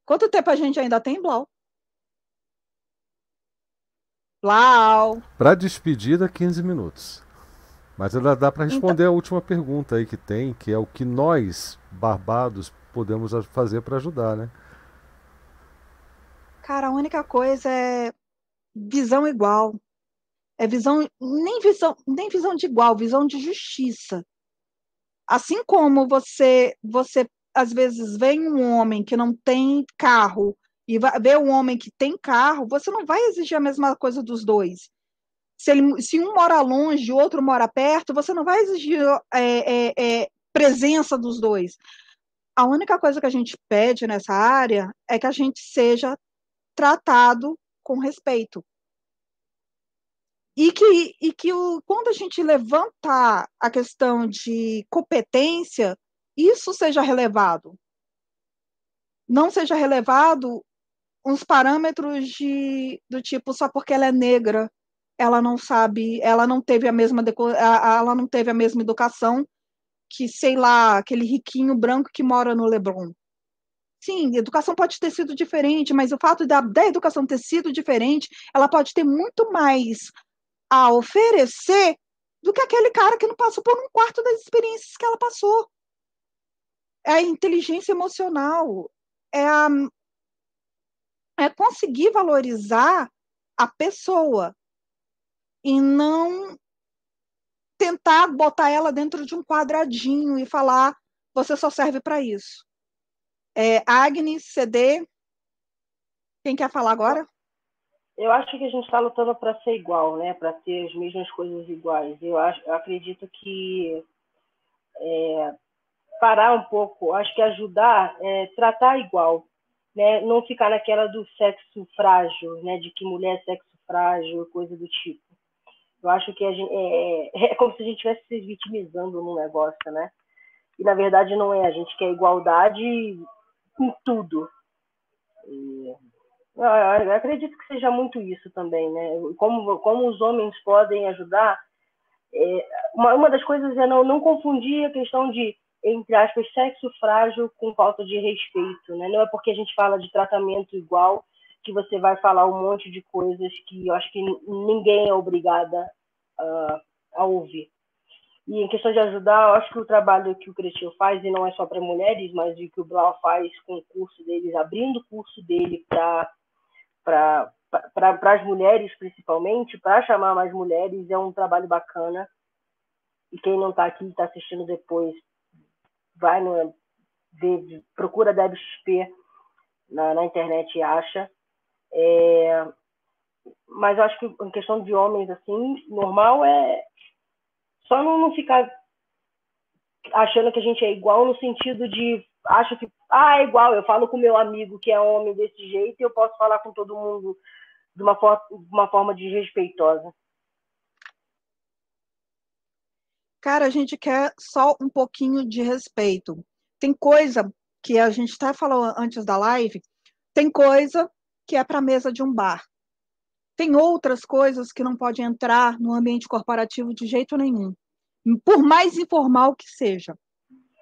S2: Quanto tempo a gente ainda tem, Blau? Blau.
S1: Para despedida, 15 minutos. Mas ainda dá para responder então... a última pergunta aí que tem, que é o que nós, barbados, podemos fazer para ajudar, né?
S2: Cara, a única coisa é visão igual. É visão, nem visão, nem visão de igual, visão de justiça. Assim como você, você às vezes vê um homem que não tem carro e vê um homem que tem carro, você não vai exigir a mesma coisa dos dois. Se, ele, se um mora longe e o outro mora perto, você não vai exigir é, é, é, presença dos dois. A única coisa que a gente pede nessa área é que a gente seja tratado com respeito. E que, e que o, quando a gente levantar a questão de competência, isso seja relevado. Não seja relevado uns parâmetros de, do tipo só porque ela é negra, ela não sabe, ela não teve a mesma ela não teve a mesma educação que sei lá aquele riquinho branco que mora no Leblon. Sim, educação pode ter sido diferente, mas o fato da, da educação ter sido diferente, ela pode ter muito mais a oferecer do que aquele cara que não passou por um quarto das experiências que ela passou. É a inteligência emocional, é, a, é conseguir valorizar a pessoa e não tentar botar ela dentro de um quadradinho e falar você só serve para isso. É, Agnes, CD, quem quer falar agora?
S6: Eu acho que a gente está lutando para ser igual, né? Para ter as mesmas coisas iguais. Eu, acho, eu acredito que é, parar um pouco, acho que ajudar, é, tratar igual, né? Não ficar naquela do sexo frágil, né? De que mulher é sexo frágil, coisa do tipo. Eu acho que gente, é, é, é como se a gente estivesse se vitimizando no negócio, né? E na verdade não é. A gente quer igualdade em tudo. E, eu, acredito que seja muito isso também, né? Como, como os homens podem ajudar. É, uma, uma das coisas é não, não confundir a questão de, entre aspas, sexo frágil com falta de respeito, né? Não é porque a gente fala de tratamento igual que você vai falar um monte de coisas que eu acho que ninguém é obrigada a, a ouvir. E em questão de ajudar, eu acho que o trabalho que o Cretinho faz, e não é só para mulheres, mas o que o Blau faz com o curso deles, abrindo o curso dele para as mulheres, principalmente, para chamar mais mulheres, é um trabalho bacana. E quem não está aqui está assistindo depois, vai no, procura DebXP na, na internet e acha. É, mas eu acho que em questão de homens, assim, normal é só não, não ficar achando que a gente é igual no sentido de acho que ah, é igual, eu falo com meu amigo que é homem desse jeito e eu posso falar com todo mundo de uma, for de uma forma desrespeitosa.
S2: Cara, a gente quer só um pouquinho de respeito. Tem coisa que a gente até falou antes da live, tem coisa que é para mesa de um bar. Tem outras coisas que não pode entrar no ambiente corporativo de jeito nenhum, por mais informal que seja.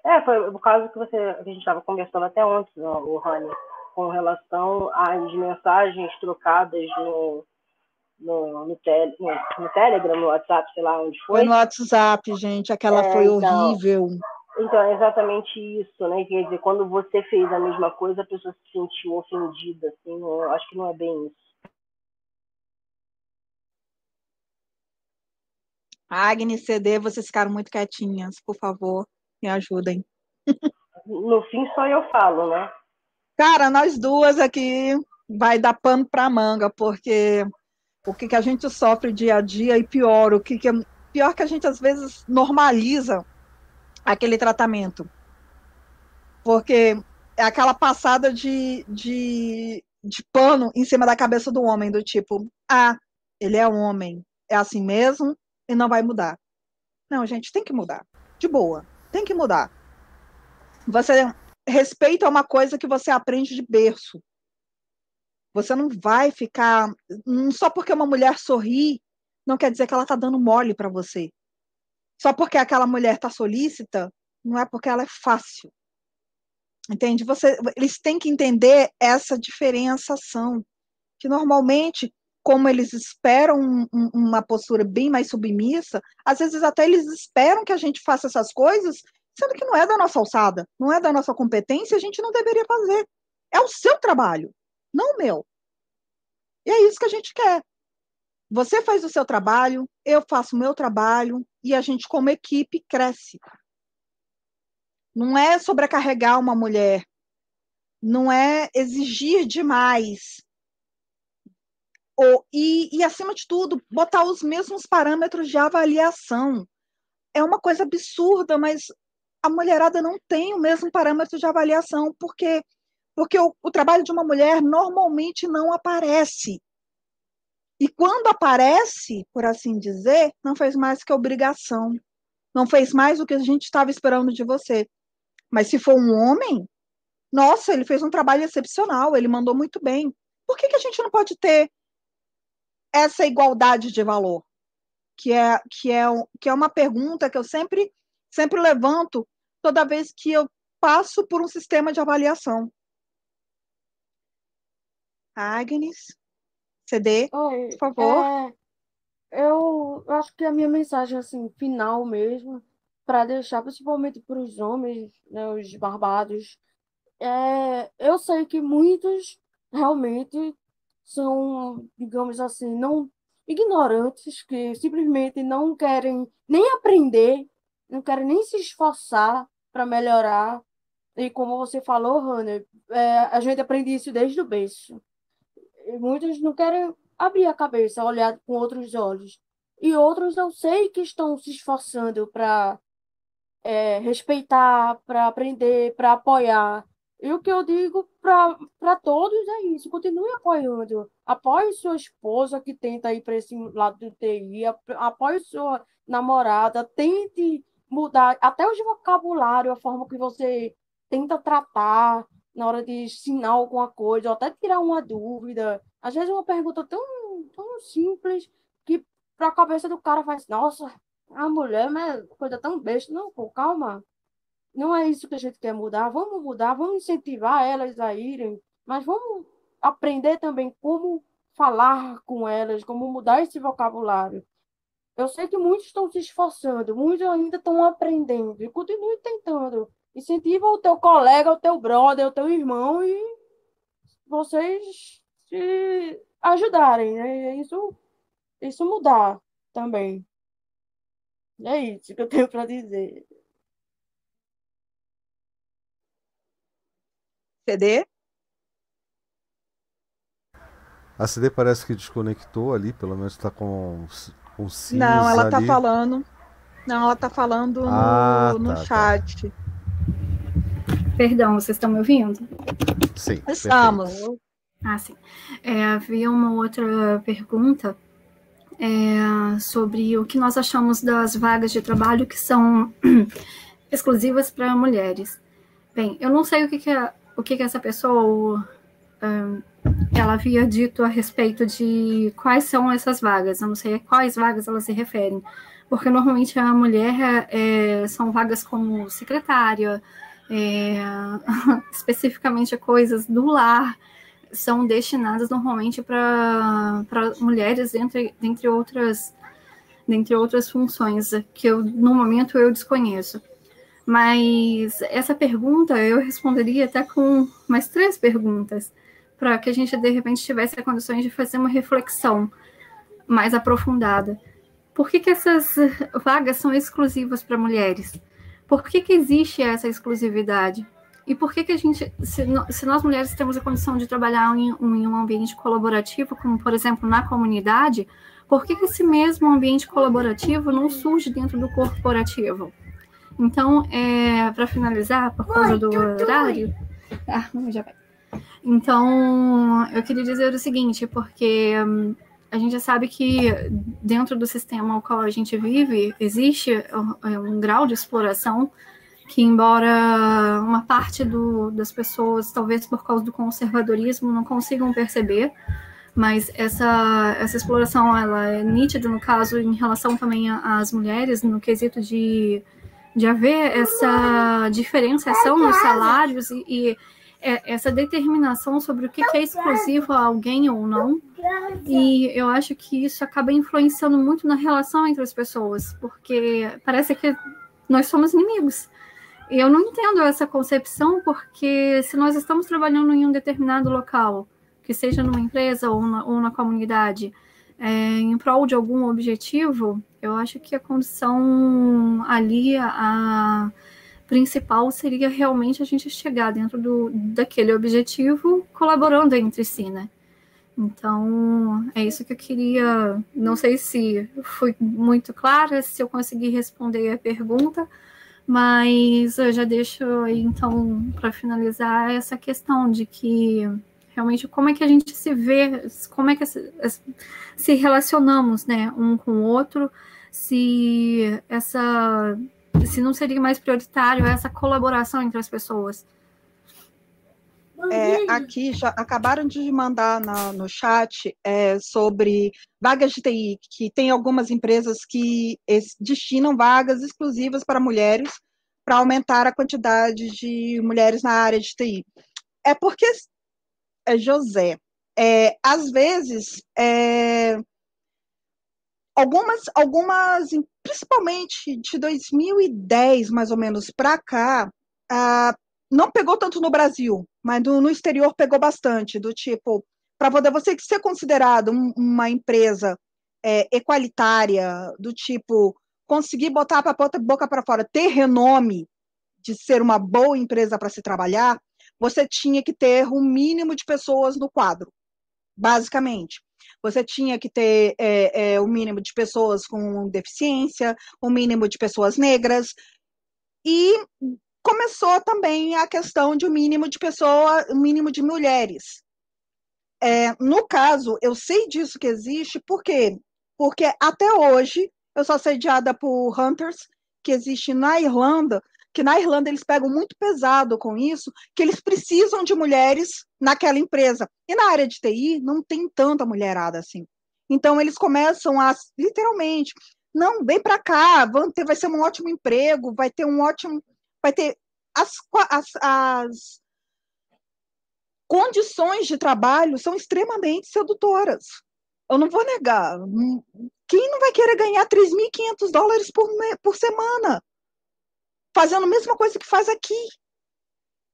S6: É, foi o caso que, você, a gente estava conversando até ontem, o Rani, com relação às mensagens trocadas no, no, no, tele, no, no, Telegram, no WhatsApp, sei lá onde foi.
S2: Foi no WhatsApp, gente, aquela é, foi então, horrível.
S6: Então, é exatamente isso, né? Quer dizer, quando você fez a mesma coisa, a pessoa se sentiu ofendida, assim, eu acho que não é bem isso.
S2: Agnes, CD, vocês ficaram muito quietinhas, por favor, me ajudem.
S6: No fim, só eu falo, né?
S2: Cara, nós duas aqui vai dar pano para manga, porque o que, que a gente sofre dia a dia e pior, o que, que é pior que a gente às vezes normaliza aquele tratamento. Porque é aquela passada de, de, de pano em cima da cabeça do homem, do tipo, ah, ele é um homem, é assim mesmo, e não vai mudar. Não, gente, tem que mudar. De boa, tem que mudar. Você respeito é uma coisa que você aprende de berço. Você não vai ficar só porque uma mulher sorri, não quer dizer que ela está dando mole para você. Só porque aquela mulher está solícita, não é porque ela é fácil. Entende? Você, eles têm que entender essa diferenciação, que normalmente como eles esperam um, um, uma postura bem mais submissa, às vezes até eles esperam que a gente faça essas coisas, sendo que não é da nossa alçada, não é da nossa competência, a gente não deveria fazer. É o seu trabalho, não o meu. E é isso que a gente quer. Você faz o seu trabalho, eu faço o meu trabalho e a gente, como equipe, cresce. Não é sobrecarregar uma mulher, não é exigir demais, ou, e, e, acima de tudo, botar os mesmos parâmetros de avaliação. É uma coisa absurda, mas a mulherada não tem o mesmo parâmetro de avaliação, porque, porque o, o trabalho de uma mulher normalmente não aparece. E quando aparece, por assim dizer, não fez mais que obrigação. Não fez mais o que a gente estava esperando de você. Mas se for um homem, nossa, ele fez um trabalho excepcional, ele mandou muito bem. Por que, que a gente não pode ter essa igualdade de valor? Que é, que é, que é uma pergunta que eu sempre, sempre levanto toda vez que eu passo por um sistema de avaliação. Agnes, CD, Oi, por favor.
S4: É, eu acho que a minha mensagem assim final mesmo, para deixar principalmente para os homens, né, os barbados, é, eu sei que muitos realmente são, digamos assim, não ignorantes, que simplesmente não querem nem aprender, não querem nem se esforçar para melhorar. E como você falou, Hannah, é, a gente aprende isso desde o berço. E muitos não querem abrir a cabeça, olhar com outros olhos. E outros eu sei que estão se esforçando para é, respeitar, para aprender, para apoiar. E o que eu digo para todos é isso: continue apoiando. Apoie sua esposa que tenta ir para esse lado do TI, apoie sua namorada, tente mudar até o vocabulário, a forma que você tenta tratar na hora de ensinar alguma coisa, ou até tirar uma dúvida. Às vezes, uma pergunta tão, tão simples que para a cabeça do cara faz: nossa, a mulher é coisa tão besta. Não, pô, calma não é isso que a gente quer mudar. Vamos mudar, vamos incentivar elas a irem, mas vamos aprender também como falar com elas, como mudar esse vocabulário. Eu sei que muitos estão se esforçando, muitos ainda estão aprendendo, e continue tentando. Incentiva o teu colega, o teu brother, o teu irmão e vocês se ajudarem, né? Isso, isso mudar também. É isso que eu tenho para dizer.
S2: CD?
S1: A CD parece que desconectou ali, pelo menos está com, com cinza
S2: Não, ela está
S1: ali.
S2: falando. Não, ela está falando no,
S1: Ah,
S2: no
S1: tá, tá.
S2: chat.
S3: Perdão, vocês estão me ouvindo?
S1: Sim, perfeito.
S2: Estamos.
S3: Ah, sim. É, havia uma outra pergunta é, sobre o que nós achamos das vagas de trabalho que são exclusivas para mulheres. Bem, eu não sei o que, que, é- o que, que essa pessoa ahn, ela havia dito a respeito de quais são essas vagas. Eu não sei a quais vagas elas se referem, porque normalmente a mulher é, são vagas como secretária, é, especificamente coisas do lar são destinadas normalmente para mulheres, entre, dentre, outras, dentre outras funções, que eu, no momento eu desconheço. Mas essa pergunta eu responderia até com mais três perguntas, para que a gente, de repente, tivesse condições de fazer uma reflexão mais aprofundada. Por que, que essas vagas são exclusivas para mulheres? Por que, que existe essa exclusividade? E por que, que a gente, se, se nós mulheres temos a condição de trabalhar em, em um ambiente colaborativo, como por exemplo na comunidade, por que, que esse mesmo ambiente colaborativo não surge dentro do corporativo? Então, é, para finalizar, por causa do horário. Ah, já vai. Então, eu queria dizer o seguinte, porque hum, a gente sabe que dentro do sistema ao qual a gente vive, existe um, um grau de exploração que embora uma parte do, das pessoas, talvez por causa do conservadorismo, não consigam perceber, mas essa, essa exploração ela é nítida no caso em relação também às mulheres, no quesito de, de haver essa diferenciação nos salários e, e é- essa determinação sobre o que é exclusivo a alguém ou não. E eu acho que isso acaba influenciando muito na relação entre as pessoas, porque parece que nós somos inimigos. Eu não entendo essa concepção, porque se nós estamos trabalhando em um determinado local, que seja numa empresa ou na, ou na comunidade, é, em prol de algum objetivo, eu acho que a condição ali, a, principal seria realmente a gente chegar dentro do, daquele objetivo, colaborando entre si, né? Então, é isso que eu queria. Não sei se fui muito clara, se eu consegui responder a pergunta, mas eu já deixo aí, então, para finalizar, essa questão de que realmente como é que a gente se vê, como é que se, se relacionamos, né, um com o outro, se essa se não seria mais prioritário essa colaboração entre as pessoas.
S2: É, aqui já acabaram de mandar na- no chat é, sobre vagas de TI, que tem algumas empresas que es- destinam vagas exclusivas para mulheres para aumentar a quantidade de mulheres na área de TI. É porque, José, é, às vezes, é, algumas, algumas, principalmente de 2010, mais ou menos, para cá, não pegou tanto no Brasil, mas no, no exterior pegou bastante, do tipo, para poder você ser considerado um- uma empresa é, equalitária, do tipo, conseguir botar a boca para fora, ter renome de ser uma boa empresa para se trabalhar, você tinha que ter um mínimo de pessoas no quadro, basicamente. Você tinha que ter é, é, o mínimo de pessoas com deficiência, o mínimo de pessoas negras, e começou também a questão de um mínimo de pessoa, um mínimo de mulheres. É, no caso, eu sei disso que existe, por quê? Porque até hoje eu sou assediada por hunters que existe na Irlanda, que na Irlanda eles pegam muito pesado com isso, que eles precisam de mulheres naquela empresa. E na área de TI não tem tanta mulherada assim. Então eles começam a literalmente, não, vem para cá, ter, vai ser um ótimo emprego, vai ter um ótimo, vai ter as, as, as condições de trabalho são extremamente sedutoras. Eu não vou negar. Quem não vai querer ganhar 3.500 dólares por, por semana? Fazendo a mesma coisa que faz aqui.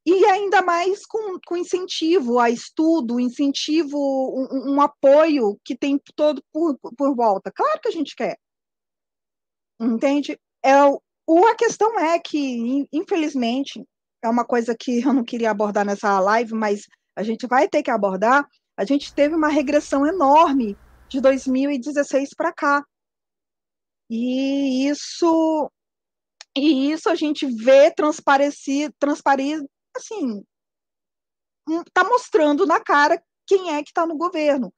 S2: E ainda mais com, com incentivo a estudo, incentivo, um, um apoio que tem todo por, por volta. Claro que a gente quer. Entende? É, o, a questão é que, infelizmente, é uma coisa que eu não queria abordar nessa live, mas a gente vai ter que abordar. A gente teve uma regressão enorme de 2016 para cá. E isso e isso a gente vê transparecer, transparecer assim, está mostrando na cara quem é que está no governo,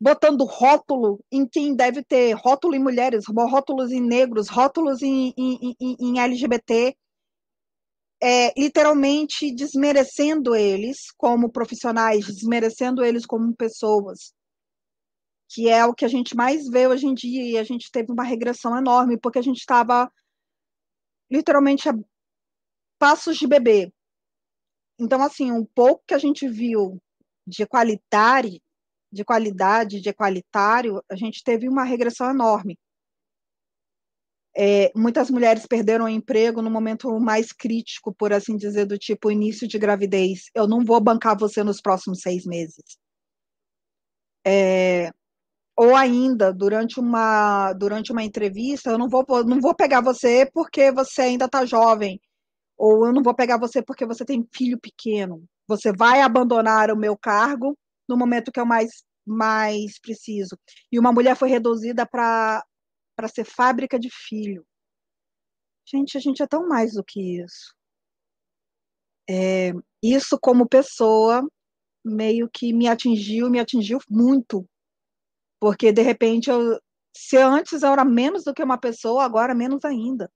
S2: botando rótulo em quem deve ter rótulo em mulheres, rótulos em negros, rótulos em, em, em, em LGBT, é, literalmente desmerecendo eles como profissionais, desmerecendo eles como pessoas, que é o que a gente mais vê hoje em dia, e a gente teve uma regressão enorme, porque a gente estava literalmente a passos de bebê. Então, assim, um pouco que a gente viu de qualidade, de qualidade, de equalitário, a gente teve uma regressão enorme. É, muitas mulheres perderam o emprego no momento mais crítico, por assim dizer, do tipo início de gravidez. Eu não vou bancar você nos próximos seis meses. É, ou ainda durante uma durante uma entrevista, eu não vou não vou pegar você porque você ainda está jovem ou eu não vou pegar você porque você tem filho pequeno. Você vai abandonar o meu cargo no momento que eu mais, mais preciso. E uma mulher foi reduzida para ser fábrica de filho. Gente, a gente é tão mais do que isso. É, isso, como pessoa, meio que me atingiu, me atingiu muito. Porque, de repente, eu, se antes eu era menos do que uma pessoa, agora menos ainda.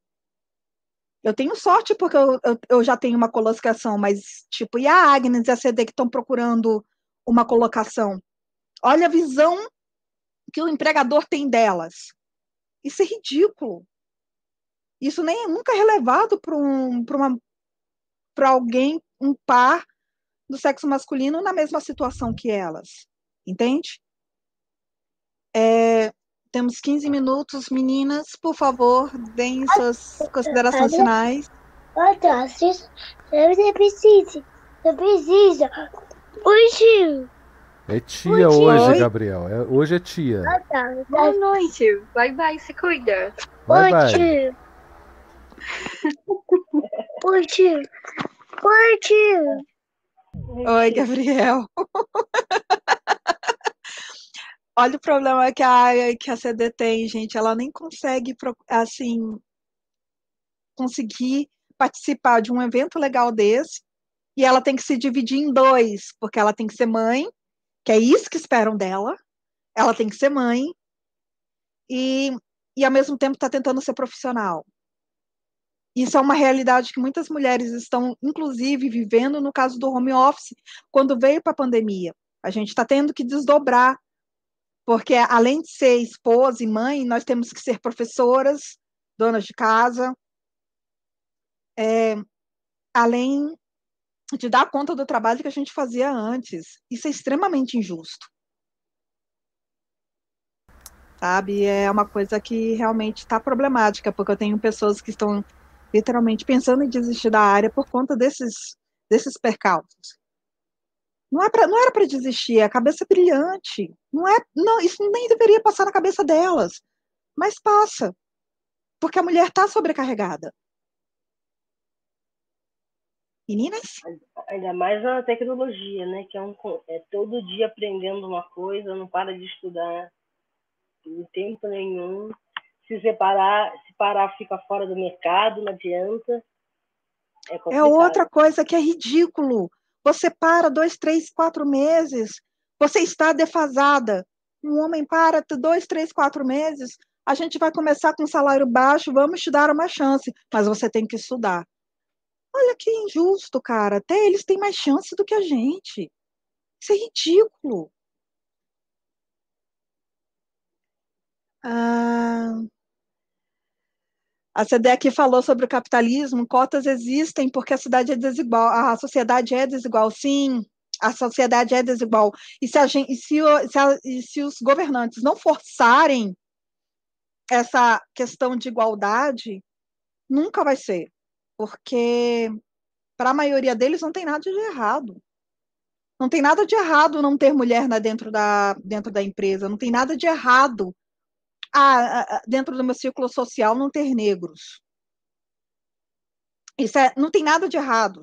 S2: Eu tenho sorte porque eu, eu, eu, já tenho uma colocação, mas tipo, e a Agnes e a CD que estão procurando uma colocação? Olha a visão que o empregador tem delas. Isso é ridículo. Isso nem nunca é relevado para um, para alguém, um par do sexo masculino na mesma situação que elas. Entende? É, temos 15 minutos. Meninas, por favor, deem suas considerações finais.
S7: Fantástico. Você precisa. Você precisa. Oi, tio.
S1: É tia hoje, Oi. Gabriel. É, hoje é tia.
S7: Ah, tá. Boa noite. Bye, bye. Se cuida.
S1: Bye, Oi, bye. tio.
S7: Oi, tio. Oi, tio.
S2: Oi, Gabriel. Olha o problema que a, que a CD tem, gente. Ela nem consegue, assim, conseguir participar de um evento legal desse. E ela tem que se dividir em dois, porque ela tem que ser mãe, que é isso que esperam dela. Ela tem que ser mãe. E, e ao mesmo tempo está tentando ser profissional. Isso é uma realidade que muitas mulheres estão, inclusive, vivendo no caso do home office, quando veio para a pandemia. A gente está tendo que desdobrar porque além de ser esposa e mãe, nós temos que ser professoras, donas de casa, é, além de dar conta do trabalho que a gente fazia antes. Isso é extremamente injusto. Sabe? É uma coisa que realmente está problemática, porque eu tenho pessoas que estão literalmente pensando em desistir da área por conta desses, desses percalços. Não, é pra, não era para desistir, é a cabeça brilhante. Não é, não, isso nem deveria passar na cabeça delas. Mas passa. Porque a mulher está sobrecarregada. Meninas?
S6: Ainda mais na tecnologia, né? Que é, um, é todo dia aprendendo uma coisa, não para de estudar em tempo nenhum. Se separar, se parar, fica fora do mercado, não adianta.
S2: É, é outra coisa que é ridículo. Você para dois, três, quatro meses, você está defasada. Um homem para dois, três, quatro meses, a gente vai começar com salário baixo, vamos te dar uma chance, mas você tem que estudar. Olha que injusto, cara. Até eles têm mais chance do que a gente. Isso é ridículo. Ah, a CDEC falou sobre o capitalismo, cotas existem porque a cidade é desigual, a sociedade é desigual, sim, a sociedade é desigual. E se, gente, e se, se, a, e se os governantes não forçarem essa questão de igualdade nunca vai ser, porque para a maioria deles não tem nada de errado. Não tem nada de errado não ter mulher dentro, da, dentro da empresa, não tem nada de errado ah, dentro do meu círculo social não ter negros. Isso é, não tem nada de errado.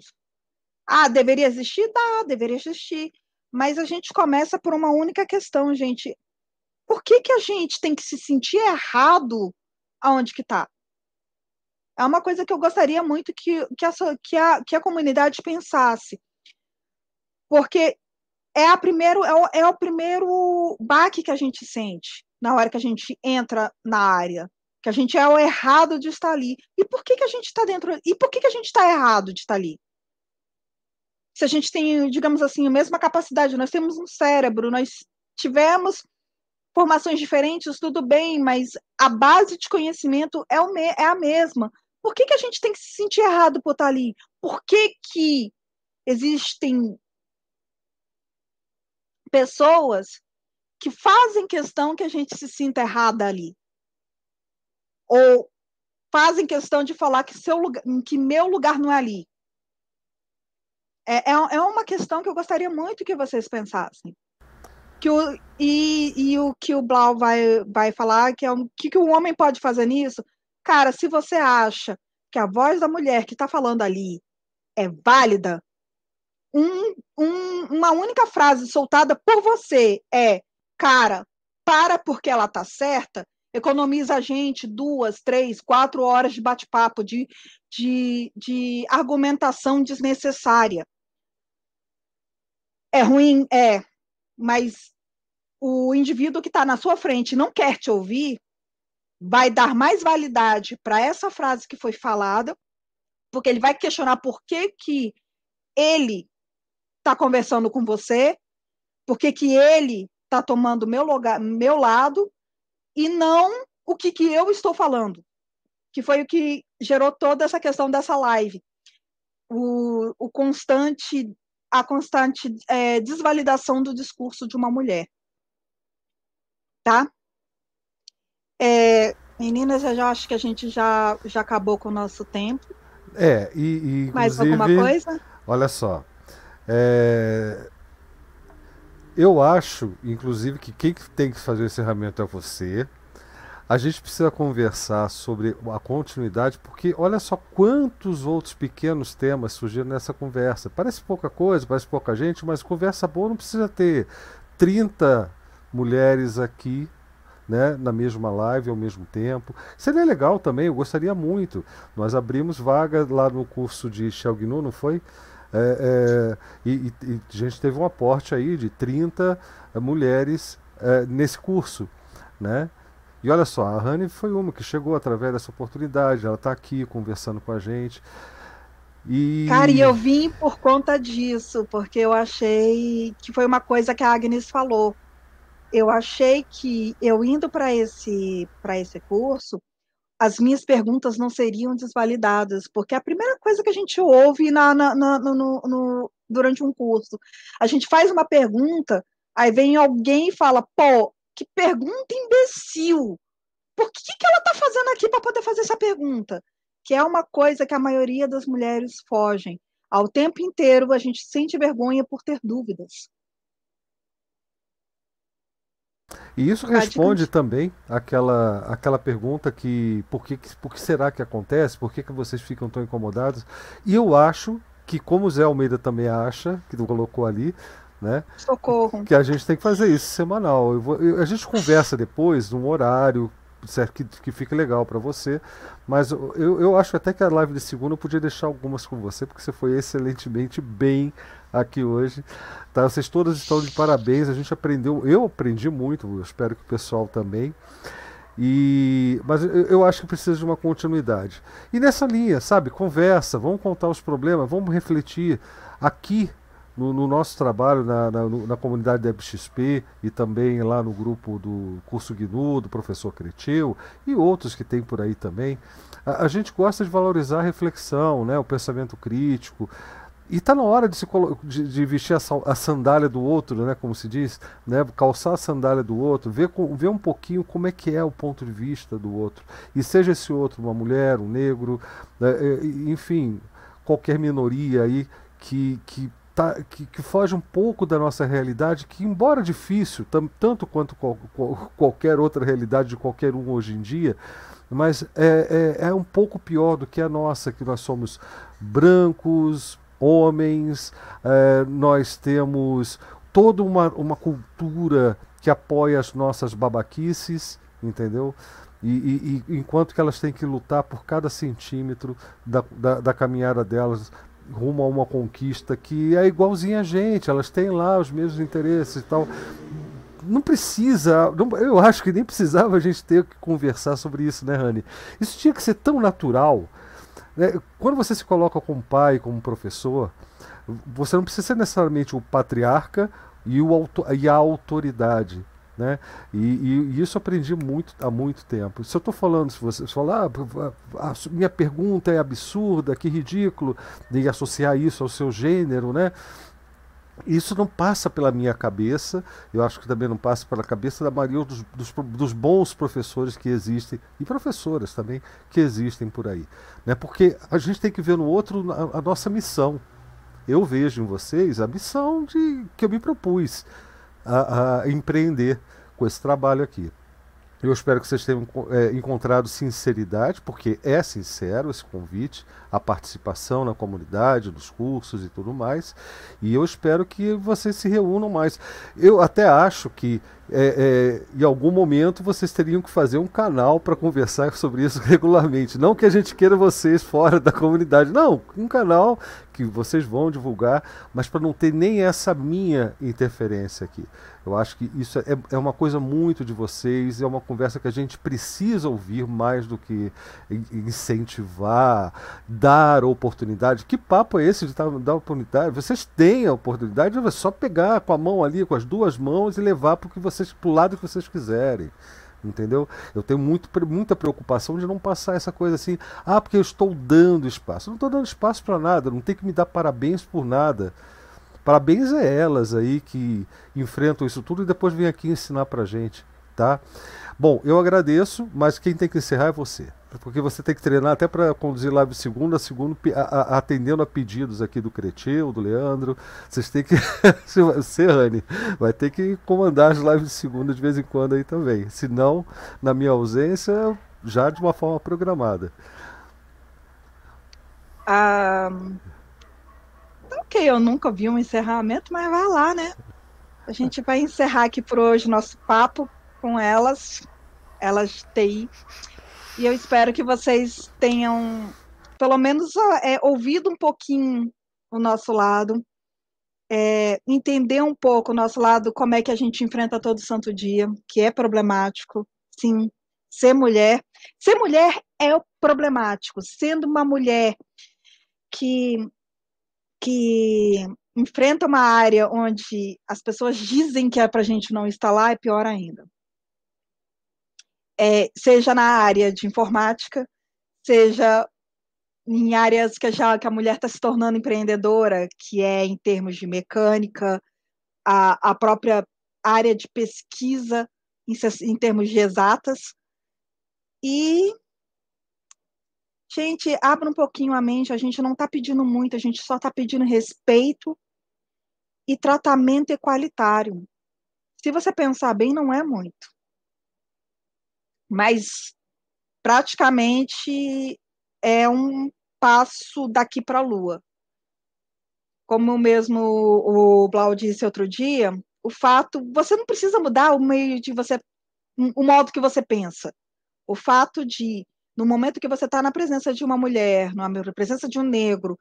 S2: Ah, deveria existir? Dá, deveria existir. Mas a gente começa por uma única questão, gente. Por que, que a gente tem que se sentir errado aonde que está? É uma coisa que eu gostaria muito que, que, a, que, a, que a comunidade pensasse. Porque é, a primeiro, é, o, é o primeiro baque que a gente sente na hora que a gente entra na área. Que a gente é o errado de estar ali. E por que, que a gente está dentro? E por que, que a gente está errado de estar ali? Se a gente tem, digamos assim, a mesma capacidade, nós temos um cérebro, nós tivemos formações diferentes, tudo bem, mas a base de conhecimento é, me, é a mesma. Por que, que a gente tem que se sentir errado por estar ali? Por que, que existem pessoas que fazem questão que a gente se sinta errada ali? Ou fazem questão de falar que, seu lugar, que meu lugar não é ali? É, é, é uma questão que eu gostaria muito que vocês pensassem que o, e, e o que o Blau vai, vai falar, que é o que, que o homem pode fazer nisso? Cara, se você acha que a voz da mulher que está falando ali é válida, um, um, uma única frase soltada por você é, cara, para porque ela tá certa, economiza a gente duas, três, quatro horas de bate-papo, de, de, de argumentação desnecessária. É ruim? É, mas o indivíduo que está na sua frente não quer te ouvir, vai dar mais validade para essa frase que foi falada, porque ele vai questionar por que, que ele está conversando com você, por que, que ele está tomando meu lugar, meu lado, e não o que, que eu estou falando, que foi o que gerou toda essa questão dessa live. O, o constante, a constante é, desvalidação do discurso de uma mulher tá? É, meninas, eu já acho que a gente já, já acabou com o nosso tempo.
S1: É, e, e
S2: Mais alguma coisa?
S1: Olha só. É, eu acho, inclusive, que quem tem que fazer o encerramento é você. A gente precisa conversar sobre a continuidade, porque olha só quantos outros pequenos temas surgiram nessa conversa. Parece pouca coisa, parece pouca gente, mas conversa boa não precisa ter 30 mulheres aqui né, na mesma live ao mesmo tempo. Seria legal também, eu gostaria muito. Nós abrimos vaga lá no curso de Xiaognu, não foi? É, é, e, e, a gente teve um aporte aí de 30 mulheres é, nesse curso. Né? E olha só, a Rani foi uma que chegou através dessa oportunidade, ela está aqui conversando com a gente. E...
S2: Cara, e eu vim por conta disso, porque eu achei que foi uma coisa que a Agnes falou eu achei que eu indo para esse para esse curso, as minhas perguntas não seriam desvalidadas, porque é a primeira coisa que a gente ouve na, na, na no, no, durante um curso, a gente faz uma pergunta, aí vem alguém e fala, pô, que pergunta imbecil! Por que, que ela está fazendo aqui para poder fazer essa pergunta? Que é uma coisa que a maioria das mulheres fogem. Ao tempo inteiro a gente sente vergonha por ter dúvidas.
S1: E isso responde também aquela, aquela pergunta que por que, por que será que acontece? Por que, que vocês ficam tão incomodados? E eu acho que, como o Zé Almeida também acha, que tu colocou ali, né?
S2: Socorro.
S1: Que a gente tem que fazer isso semanal. Eu vou, eu, a gente conversa depois, num horário certo, que, que fique legal para você. Mas eu, eu acho até que a live de segunda eu podia deixar algumas com você, porque você foi excelentemente bem aqui hoje. Tá? Vocês todas estão de parabéns. A gente aprendeu, eu aprendi muito, eu espero que o pessoal também. E, mas eu, acho que precisa de uma continuidade. E nessa linha, sabe, conversa, vamos contar os problemas, vamos refletir aqui no, no, nosso trabalho na, na, na, comunidade da FXP e também lá no grupo do curso GNU, do professor Creteu e outros que tem por aí também, a, a gente gosta de valorizar a reflexão, né, o pensamento crítico, e está na hora de, se de, de vestir a, a, sandália do outro, né, como se diz, né, calçar a sandália do outro, ver, ver um pouquinho como é que é o ponto de vista do outro. E seja esse outro uma mulher, um negro, né, enfim, qualquer minoria aí que, que, tá, que, que, foge um pouco da nossa realidade, que embora difícil, tanto quanto qual, qual, qualquer outra realidade de qualquer um hoje em dia, mas é, é, é um pouco pior do que a nossa, que nós somos brancos, homens, é, nós temos toda uma, uma cultura que apoia as nossas babaquices, entendeu? E, e, e, enquanto que elas têm que lutar por cada centímetro da, da, da, caminhada delas rumo a uma conquista que é igualzinha a gente, elas têm lá os mesmos interesses e tal. Não precisa, não, eu acho que nem precisava a gente ter que conversar sobre isso, né, Rani? Isso tinha que ser tão natural? Quando você se coloca como pai, como professor, você não precisa ser necessariamente o patriarca e, o, e a autoridade. Né? E, e, e, isso aprendi muito há muito tempo. Se eu estou falando, se você falar, ah, minha pergunta é absurda, que ridículo, de associar isso ao seu gênero, né? Isso não passa pela minha cabeça, eu acho que também não passa pela cabeça da maioria dos, dos, dos, bons professores que existem, e professoras também, que existem por aí. Né? Porque a gente tem que ver no outro a, a nossa missão. Eu vejo em vocês a missão de, que eu me propus a, a empreender com esse trabalho aqui. Eu espero que vocês tenham é, encontrado sinceridade, porque é sincero esse convite, a participação na comunidade, nos cursos e tudo mais. E eu espero que vocês se reúnam mais. Eu até acho que é, é, em algum momento vocês teriam que fazer um canal para conversar sobre isso regularmente. Não que a gente queira vocês fora da comunidade, não, um canal que vocês vão divulgar, mas para não ter nem essa minha interferência aqui. Eu acho que isso é, é, uma coisa muito de vocês, é uma conversa que a gente precisa ouvir mais do que incentivar, dar oportunidade. Que papo é esse de dar oportunidade? Vocês têm a oportunidade, é só pegar com a mão ali, com as duas mãos e levar para pro lado que vocês quiserem entendeu? Eu tenho muito, muita preocupação de não passar essa coisa assim, ah, porque eu estou dando espaço. Eu não estou dando espaço para nada, não tem que me dar parabéns por nada. Parabéns a elas aí que enfrentam isso tudo e depois vêm aqui ensinar pra gente, tá? Bom, eu agradeço, mas quem tem que encerrar é você. Porque você tem que treinar até para conduzir live segunda segunda, a, a, atendendo a pedidos aqui do Creteu, do Leandro. Vocês têm que. Você, Rani, vai ter que comandar as lives de segunda de vez em quando aí também. Se não, na minha ausência, já de uma forma programada.
S2: Ah, ok, eu nunca vi um encerramento, mas vai lá, né? A gente vai encerrar aqui por hoje nosso papo com elas, elas TI. E eu espero que vocês tenham, pelo menos, é, ouvido um pouquinho o nosso lado, é, entender um pouco o nosso lado, como é que a gente enfrenta todo santo dia, que é problemático, sim. Ser mulher. Ser mulher é problemático. Sendo uma mulher que que enfrenta uma área onde as pessoas dizem que é para a gente não lá, é pior ainda. É, seja na área de informática, seja em áreas que, já, que a mulher está se tornando empreendedora, que é em termos de mecânica, a, a própria área de pesquisa em, em termos de exatas, e Gente, abra um pouquinho a mente, a gente não está pedindo muito, a gente só está pedindo respeito e tratamento equalitário. Se você pensar bem, não é muito. Mas praticamente é um passo daqui para a Lua. Como mesmo o Blau disse outro dia, o fato, você não precisa mudar o meio de você, o modo que você pensa. O fato de no momento que você está na presença de uma mulher, na presença de um negro,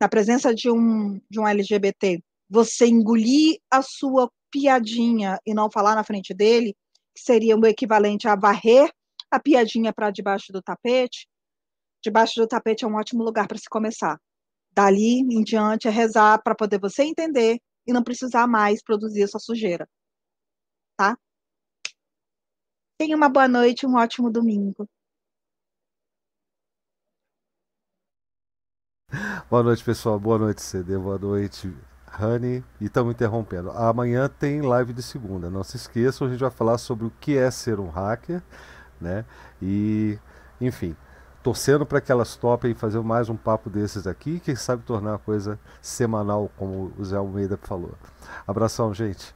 S2: na presença de um, de um LGBT, você engolir a sua piadinha e não falar na frente dele, que seria o equivalente a varrer a piadinha para debaixo do tapete, debaixo do tapete é um ótimo lugar para se começar. Dali em diante é rezar para poder você entender e não precisar mais produzir essa sujeira. Tá? Tenha uma boa noite, um ótimo domingo.
S1: Boa noite, pessoal. Boa noite, CD. Boa noite, Honey. E estamos interrompendo. Amanhã tem live de segunda. Não se esqueçam, a gente vai falar sobre o que é ser um hacker, né? E, enfim, torcendo para que elas topem fazer mais um papo desses aqui, quem sabe tornar a coisa semanal, como o Zé Almeida falou. Abração, gente.